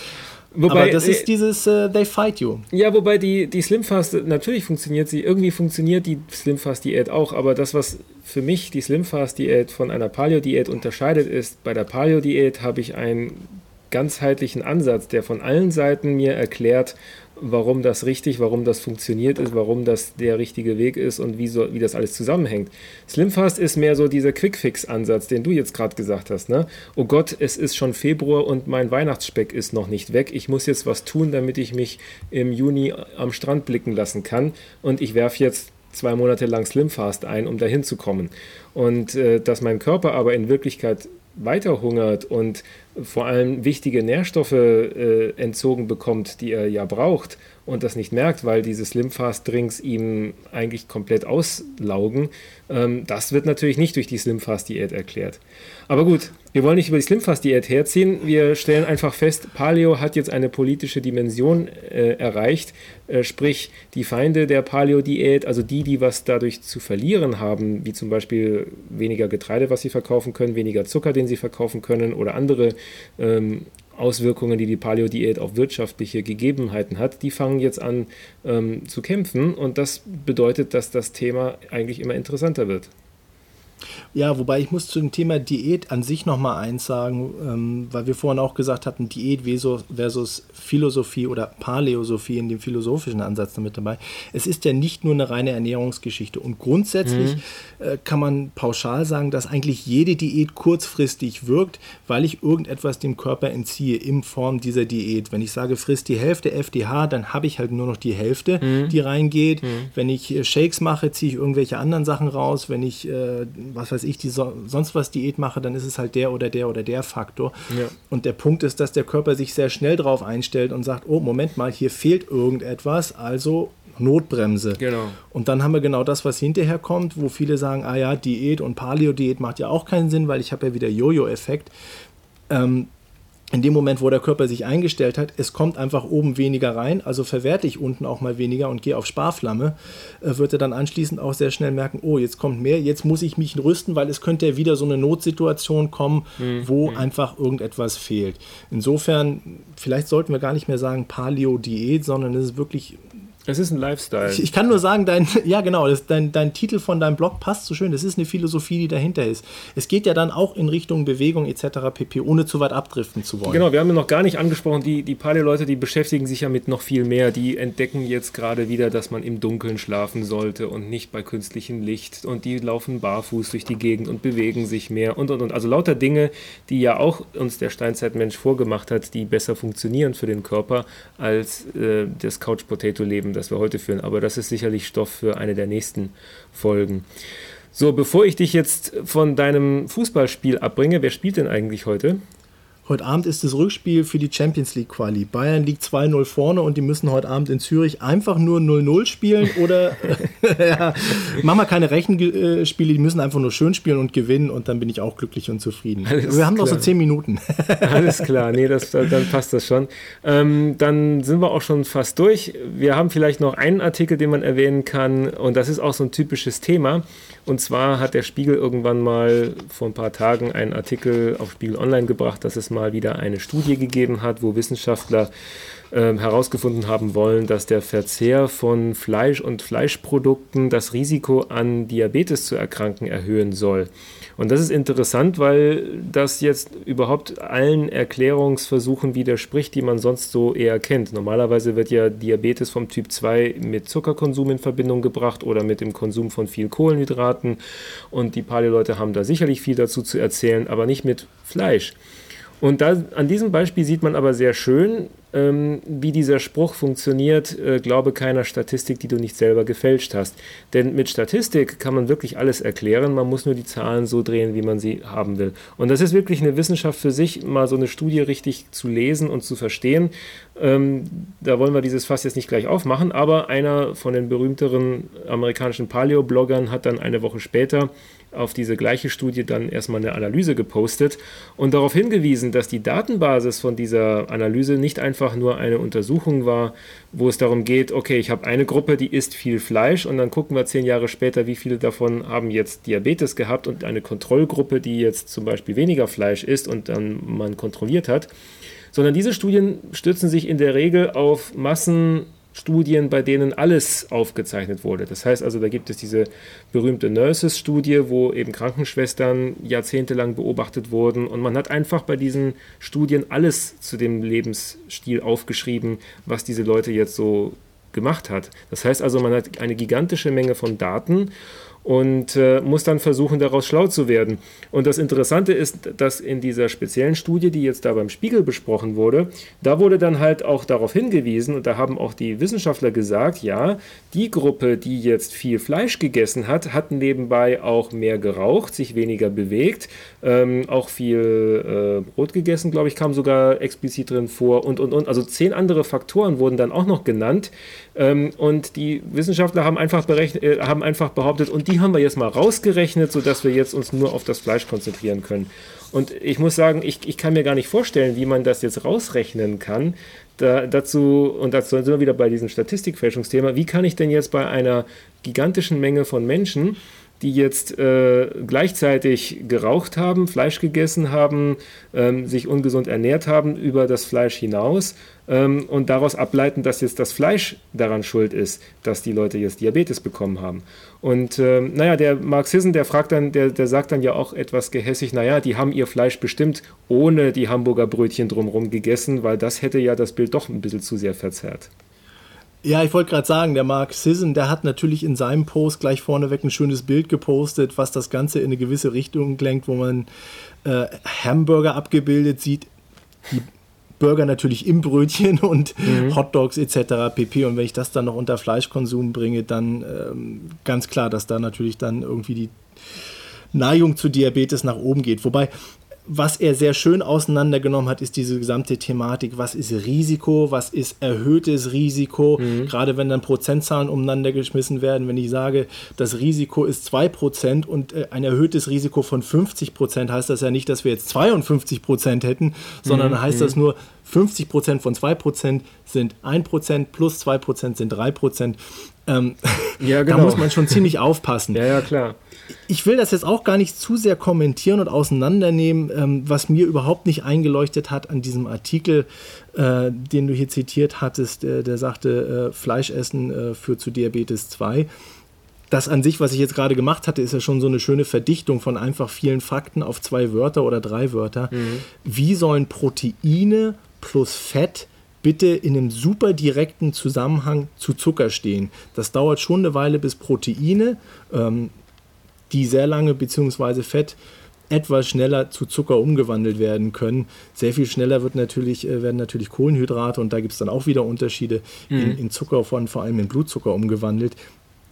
Speaker 2: Wobei, Aber das ist äh, dieses uh, They Fight You.
Speaker 1: Ja, wobei die, die Slimfast, natürlich funktioniert sie, irgendwie funktioniert die Slimfast-Diät auch, aber das, was für mich die Slimfast-Diät von einer Paleo-Diät unterscheidet, ist, bei der Paleo-Diät habe ich einen ganzheitlichen Ansatz, der von allen Seiten mir erklärt, warum das richtig, warum das funktioniert ist, warum das der richtige Weg ist und wie, so, wie das alles zusammenhängt. Slimfast ist mehr so dieser Quickfix-Ansatz, den du jetzt gerade gesagt hast. Ne? Oh Gott, es ist schon Februar und mein Weihnachtsspeck ist noch nicht weg. Ich muss jetzt was tun, damit ich mich im Juni am Strand blicken lassen kann. Und ich werfe jetzt zwei Monate lang Slimfast ein, um dahin zu kommen. Und äh, dass mein Körper aber in Wirklichkeit weiter hungert und vor allem wichtige Nährstoffe äh, entzogen bekommt, die er ja braucht und das nicht merkt, weil diese Slimfast-Drinks ihm eigentlich komplett auslaugen, ähm, das wird natürlich nicht durch die Slimfast-Diät erklärt. Aber gut, wir wollen nicht über die Slimfast-Diät herziehen. Wir stellen einfach fest, Paleo hat jetzt eine politische Dimension äh, erreicht. Äh, sprich, die Feinde der Paleo-Diät, also die, die was dadurch zu verlieren haben, wie zum Beispiel weniger Getreide, was sie verkaufen können, weniger Zucker, den sie verkaufen können oder andere ähm, Auswirkungen, die die Paleo-Diät auf wirtschaftliche Gegebenheiten hat, die fangen jetzt an ähm, zu kämpfen. Und das bedeutet, dass das Thema eigentlich immer interessanter wird.
Speaker 2: Ja, wobei ich muss zu dem Thema Diät an sich nochmal eins sagen, ähm, weil wir vorhin auch gesagt hatten, Diät versus Philosophie oder Paläosophie in dem philosophischen Ansatz damit dabei. Es ist ja nicht nur eine reine Ernährungsgeschichte. Und grundsätzlich mhm. äh, kann man pauschal sagen, dass eigentlich jede Diät kurzfristig wirkt, weil ich irgendetwas dem Körper entziehe in Form dieser Diät. Wenn ich sage, frisst die Hälfte FDH, dann habe ich halt nur noch die Hälfte, mhm. die reingeht. Mhm. Wenn ich äh, Shakes mache, ziehe ich irgendwelche anderen Sachen raus. Wenn ich äh, was weiß ich, die so, sonst was Diät mache, dann ist es halt der oder der oder der Faktor. Ja. Und der Punkt ist, dass der Körper sich sehr schnell darauf einstellt und sagt, oh, Moment mal, hier fehlt irgendetwas, also Notbremse. Genau. Und dann haben wir genau das, was hinterher kommt, wo viele sagen, ah ja, Diät und Paleo-Diät macht ja auch keinen Sinn, weil ich habe ja wieder Jojo-Effekt. Ähm, in dem Moment, wo der Körper sich eingestellt hat, es kommt einfach oben weniger rein, also verwerte ich unten auch mal weniger und gehe auf Sparflamme, äh, wird er dann anschließend auch sehr schnell merken, oh, jetzt kommt mehr, jetzt muss ich mich rüsten, weil es könnte ja wieder so eine Notsituation kommen, mhm. wo mhm. einfach irgendetwas fehlt. Insofern, vielleicht sollten wir gar nicht mehr sagen Paleo-Diät, sondern es ist wirklich
Speaker 1: es ist ein Lifestyle.
Speaker 2: Ich, ich, kann nur sagen, dein, ja genau, das, dein, dein Titel von deinem Blog passt so schön. Das ist eine Philosophie, die dahinter ist. Es geht ja dann auch in Richtung Bewegung etc. pp., ohne zu weit abdriften zu wollen.
Speaker 1: Genau, wir haben ja noch gar nicht angesprochen, die, die Paleo-Leute, die beschäftigen sich ja mit noch viel mehr. Die entdecken jetzt gerade wieder, dass man im Dunkeln schlafen sollte und nicht bei künstlichem Licht. Und die laufen barfuß durch die Gegend und bewegen sich mehr und und und. Also lauter Dinge, die ja auch uns der Steinzeitmensch vorgemacht hat, die besser funktionieren für den Körper als äh, das Couch-Potato-Leben das wir heute führen. Aber das ist sicherlich Stoff für eine der nächsten Folgen. So, bevor ich dich jetzt von deinem Fußballspiel abbringe, wer spielt denn eigentlich heute?
Speaker 2: Heute Abend ist das Rückspiel für die Champions League Quali. Bayern liegt 2-0 vorne und die müssen heute Abend in Zürich einfach nur 0-0 spielen oder ja, machen wir keine Rechenspiele, die müssen einfach nur schön spielen und gewinnen und dann bin ich auch glücklich und zufrieden. Alles wir haben klar. noch so 10 Minuten.
Speaker 1: Alles klar, nee, das, dann passt das schon. Ähm, dann sind wir auch schon fast durch. Wir haben vielleicht noch einen Artikel, den man erwähnen kann und das ist auch so ein typisches Thema. Und zwar hat der Spiegel irgendwann mal vor ein paar Tagen einen Artikel auf Spiegel Online gebracht, dass es mal wieder eine Studie gegeben hat, wo Wissenschaftler äh, herausgefunden haben wollen, dass der Verzehr von Fleisch und Fleischprodukten das Risiko an Diabetes zu erkranken erhöhen soll. Und das ist interessant, weil das jetzt überhaupt allen Erklärungsversuchen widerspricht, die man sonst so eher kennt. Normalerweise wird ja Diabetes vom Typ 2 mit Zuckerkonsum in Verbindung gebracht oder mit dem Konsum von viel Kohlenhydraten. Und die Paleo-Leute haben da sicherlich viel dazu zu erzählen, aber nicht mit Fleisch. Und da, an diesem Beispiel sieht man aber sehr schön, ähm, wie dieser Spruch funktioniert, äh, glaube keiner Statistik, die du nicht selber gefälscht hast. Denn mit Statistik kann man wirklich alles erklären, man muss nur die Zahlen so drehen, wie man sie haben will. Und das ist wirklich eine Wissenschaft für sich, mal so eine Studie richtig zu lesen und zu verstehen. Ähm, da wollen wir dieses Fass jetzt nicht gleich aufmachen, aber einer von den berühmteren amerikanischen Paleo-Bloggern hat dann eine Woche später auf diese gleiche Studie dann erstmal eine Analyse gepostet und darauf hingewiesen, dass die Datenbasis von dieser Analyse nicht einfach nur eine Untersuchung war, wo es darum geht, okay, ich habe eine Gruppe, die isst viel Fleisch und dann gucken wir zehn Jahre später, wie viele davon haben jetzt Diabetes gehabt und eine Kontrollgruppe, die jetzt zum Beispiel weniger Fleisch isst und dann man kontrolliert hat, sondern diese Studien stützen sich in der Regel auf Massen Studien, bei denen alles aufgezeichnet wurde. Das heißt also, da gibt es diese berühmte Nurses-Studie, wo eben Krankenschwestern jahrzehntelang beobachtet wurden und man hat einfach bei diesen Studien alles zu dem Lebensstil aufgeschrieben, was diese Leute jetzt so gemacht hat. Das heißt also, man hat eine gigantische Menge von Daten und äh, muss dann versuchen, daraus schlau zu werden. Und das Interessante ist, dass in dieser speziellen Studie, die jetzt da beim Spiegel besprochen wurde, da wurde dann halt auch darauf hingewiesen, und da haben auch die Wissenschaftler gesagt, ja, die Gruppe, die jetzt viel Fleisch gegessen hat, hat nebenbei auch mehr geraucht, sich weniger bewegt, ähm, auch viel äh, Brot gegessen, glaube ich, kam sogar explizit drin vor und, und, und. Also zehn andere Faktoren wurden dann auch noch genannt. Ähm, und die Wissenschaftler haben einfach, berechnet, äh, haben einfach behauptet, und die haben wir jetzt mal rausgerechnet, sodass wir jetzt uns nur auf das Fleisch konzentrieren können. Und ich muss sagen, ich, ich kann mir gar nicht vorstellen, wie man das jetzt rausrechnen kann. Da, dazu, und dazu sind wir wieder bei diesem Statistikfälschungsthema, wie kann ich denn jetzt bei einer gigantischen Menge von Menschen die jetzt äh, gleichzeitig geraucht haben, Fleisch gegessen haben, ähm, sich ungesund ernährt haben über das Fleisch hinaus ähm, und daraus ableiten, dass jetzt das Fleisch daran schuld ist, dass die Leute jetzt Diabetes bekommen haben. Und ähm, naja, der Marxisten, der fragt dann, der, der sagt dann ja auch etwas gehässig, naja, die haben ihr Fleisch bestimmt ohne die Hamburger Brötchen drumherum gegessen, weil das hätte ja das Bild doch ein bisschen zu sehr verzerrt.
Speaker 2: Ja, ich wollte gerade sagen, der Mark Sisson, der hat natürlich in seinem Post gleich vorneweg ein schönes Bild gepostet, was das Ganze in eine gewisse Richtung lenkt, wo man äh, Hamburger abgebildet sieht, die Burger natürlich im Brötchen und mhm. Hotdogs etc. pp. Und wenn ich das dann noch unter Fleischkonsum bringe, dann ähm, ganz klar, dass da natürlich dann irgendwie die Neigung zu Diabetes nach oben geht. Wobei was er sehr schön auseinandergenommen hat, ist diese gesamte Thematik, was ist Risiko, was ist erhöhtes Risiko, mhm. gerade wenn dann Prozentzahlen umeinander geschmissen werden, wenn ich sage, das Risiko ist 2% und äh, ein erhöhtes Risiko von 50%, heißt das ja nicht, dass wir jetzt 52% hätten, sondern mhm. heißt das mhm. nur, 50% von 2% sind 1%, plus 2% sind 3%. Ähm, ja, genau. Da muss man schon ziemlich aufpassen.
Speaker 1: Ja, ja, klar
Speaker 2: ich will das jetzt auch gar nicht zu sehr kommentieren und auseinandernehmen, ähm, was mir überhaupt nicht eingeleuchtet hat an diesem Artikel, äh, den du hier zitiert hattest, der, der sagte, äh, Fleischessen äh, führt zu Diabetes 2. Das an sich, was ich jetzt gerade gemacht hatte, ist ja schon so eine schöne Verdichtung von einfach vielen Fakten auf zwei Wörter oder drei Wörter. Mhm. Wie sollen Proteine plus Fett bitte in einem super direkten Zusammenhang zu Zucker stehen? Das dauert schon eine Weile, bis Proteine, ähm, die sehr lange bzw. Fett etwas schneller zu Zucker umgewandelt werden können. Sehr viel schneller wird natürlich, äh, werden natürlich Kohlenhydrate und da gibt es dann auch wieder Unterschiede mhm. in, in Zucker von vor allem in Blutzucker umgewandelt.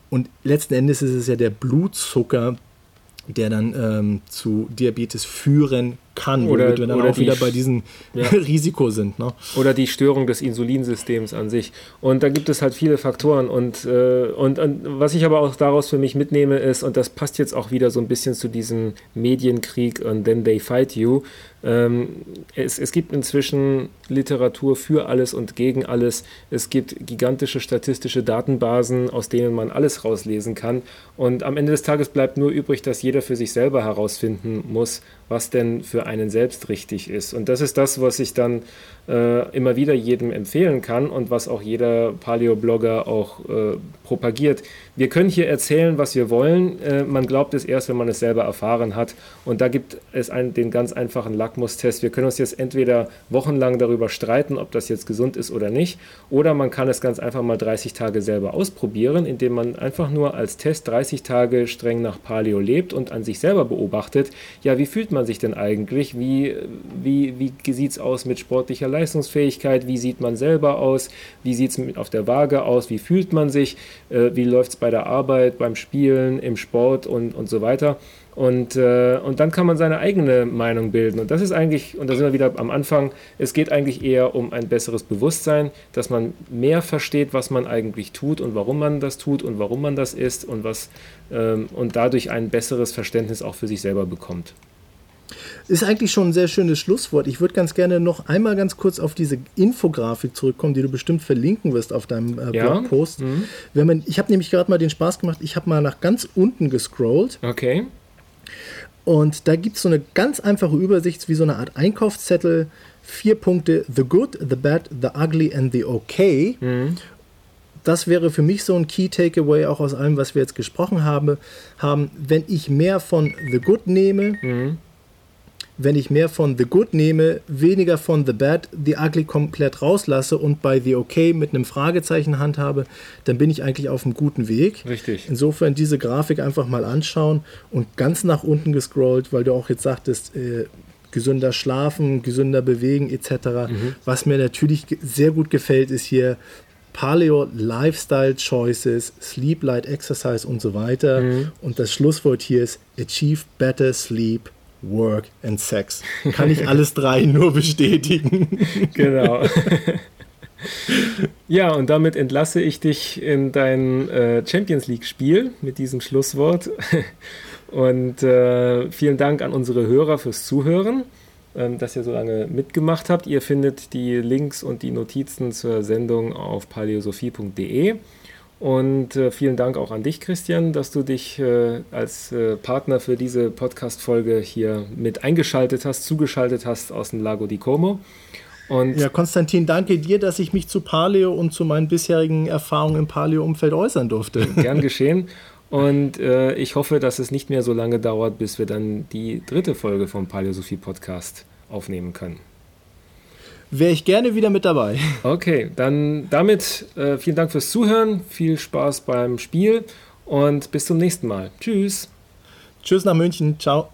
Speaker 2: Und letzten Endes ist es ja der Blutzucker, der dann ähm, zu Diabetes führen kann,
Speaker 1: oder, womit wir
Speaker 2: dann auch wieder bei diesem ja. Risiko sind. Ne?
Speaker 1: Oder die Störung des Insulinsystems an sich. Und da gibt es halt viele Faktoren. Und, äh, und, und, was ich aber auch daraus für mich mitnehme, ist, und das passt jetzt auch wieder so ein bisschen zu diesem Medienkrieg und Then They Fight You, ähm, es, es gibt inzwischen Literatur für alles und gegen alles. Es gibt gigantische statistische Datenbasen, aus denen man alles rauslesen kann. Und am Ende des Tages bleibt nur übrig, dass jeder für sich selber herausfinden muss, was denn für einen selbst richtig ist. Und das ist das, was ich dann äh, immer wieder jedem empfehlen kann und was auch jeder Paleo-Blogger auch äh, propagiert. Wir können hier erzählen, was wir wollen. Äh, man glaubt es erst, wenn man es selber erfahren hat. Und da gibt es einen, den ganz einfachen Lackmustest. Wir können uns jetzt entweder wochenlang darüber streiten, ob das jetzt gesund ist oder nicht, oder man kann es ganz einfach mal 30 Tage selber ausprobieren, indem man einfach nur als Test 30 Tage streng nach Paleo lebt und an sich selber beobachtet, ja, wie fühlt man sich denn eigentlich? Wie, wie, wie sieht es aus mit sportlicher Leistungsfähigkeit, wie sieht man selber aus, wie sieht es auf der Waage aus, wie fühlt man sich, äh, wie läuft es bei der Arbeit, beim Spielen, im Sport und, und so weiter. Und, äh, und dann kann man seine eigene Meinung bilden. Und das ist eigentlich, und da sind wir wieder am Anfang, es geht eigentlich eher um ein besseres Bewusstsein, dass man mehr versteht, was man eigentlich tut und warum man das tut und warum man das ist und was ähm, und dadurch ein besseres Verständnis auch für sich selber bekommt.
Speaker 2: Ist eigentlich schon ein sehr schönes Schlusswort. Ich würde ganz gerne noch einmal ganz kurz auf diese Infografik zurückkommen, die du bestimmt verlinken wirst auf deinem äh, ja? Blogpost. Mhm. Wenn man, ich habe nämlich gerade mal den Spaß gemacht, ich habe mal nach ganz unten gescrollt.
Speaker 1: Okay.
Speaker 2: Und da gibt es so eine ganz einfache Übersicht, wie so eine Art Einkaufszettel. Vier Punkte: The Good, The Bad, The Ugly and The Okay. Mhm. das wäre für mich so ein Key Takeaway auch aus allem, was wir jetzt gesprochen haben. haben wenn ich mehr von The Good nehme, mhm wenn ich mehr von The Good nehme, weniger von The Bad, The Ugly komplett rauslasse und bei The Okay mit einem Fragezeichen handhabe, dann bin ich eigentlich auf einem guten Weg.
Speaker 1: Richtig.
Speaker 2: Insofern diese Grafik einfach mal anschauen und ganz nach unten gescrollt, weil du auch jetzt sagtest, äh, gesünder schlafen, gesünder bewegen etc. Mhm. Was mir natürlich sehr gut gefällt, ist hier Paleo Lifestyle Choices, Sleep Light Exercise und so weiter. Mhm. Und das Schlusswort hier ist Achieve Better Sleep Work and Sex. Kann ich alles drei nur bestätigen.
Speaker 1: Genau. Ja, und damit entlasse ich dich in dein äh, Champions League-Spiel mit diesem Schlusswort. Und äh, vielen Dank an unsere Hörer fürs Zuhören, ähm, dass ihr so lange mitgemacht habt. Ihr findet die Links und die Notizen zur Sendung auf paleosophie.de. Und äh, vielen Dank auch an dich, Christian, dass du dich äh, als äh, Partner für diese Podcast-Folge hier mit eingeschaltet hast, zugeschaltet hast aus dem Lago di Como.
Speaker 2: Und ja, Konstantin, danke dir, dass ich mich zu Paleo und zu meinen bisherigen Erfahrungen im Paleo-Umfeld äußern durfte.
Speaker 1: Gern geschehen. Und äh, ich hoffe, dass es nicht mehr so lange dauert, bis wir dann die dritte Folge vom Paleosophie Podcast aufnehmen können
Speaker 2: wäre ich gerne wieder mit dabei.
Speaker 1: Okay, dann damit äh, vielen Dank fürs Zuhören, viel Spaß beim Spiel und bis zum nächsten Mal. Tschüss.
Speaker 2: Tschüss nach München. Ciao.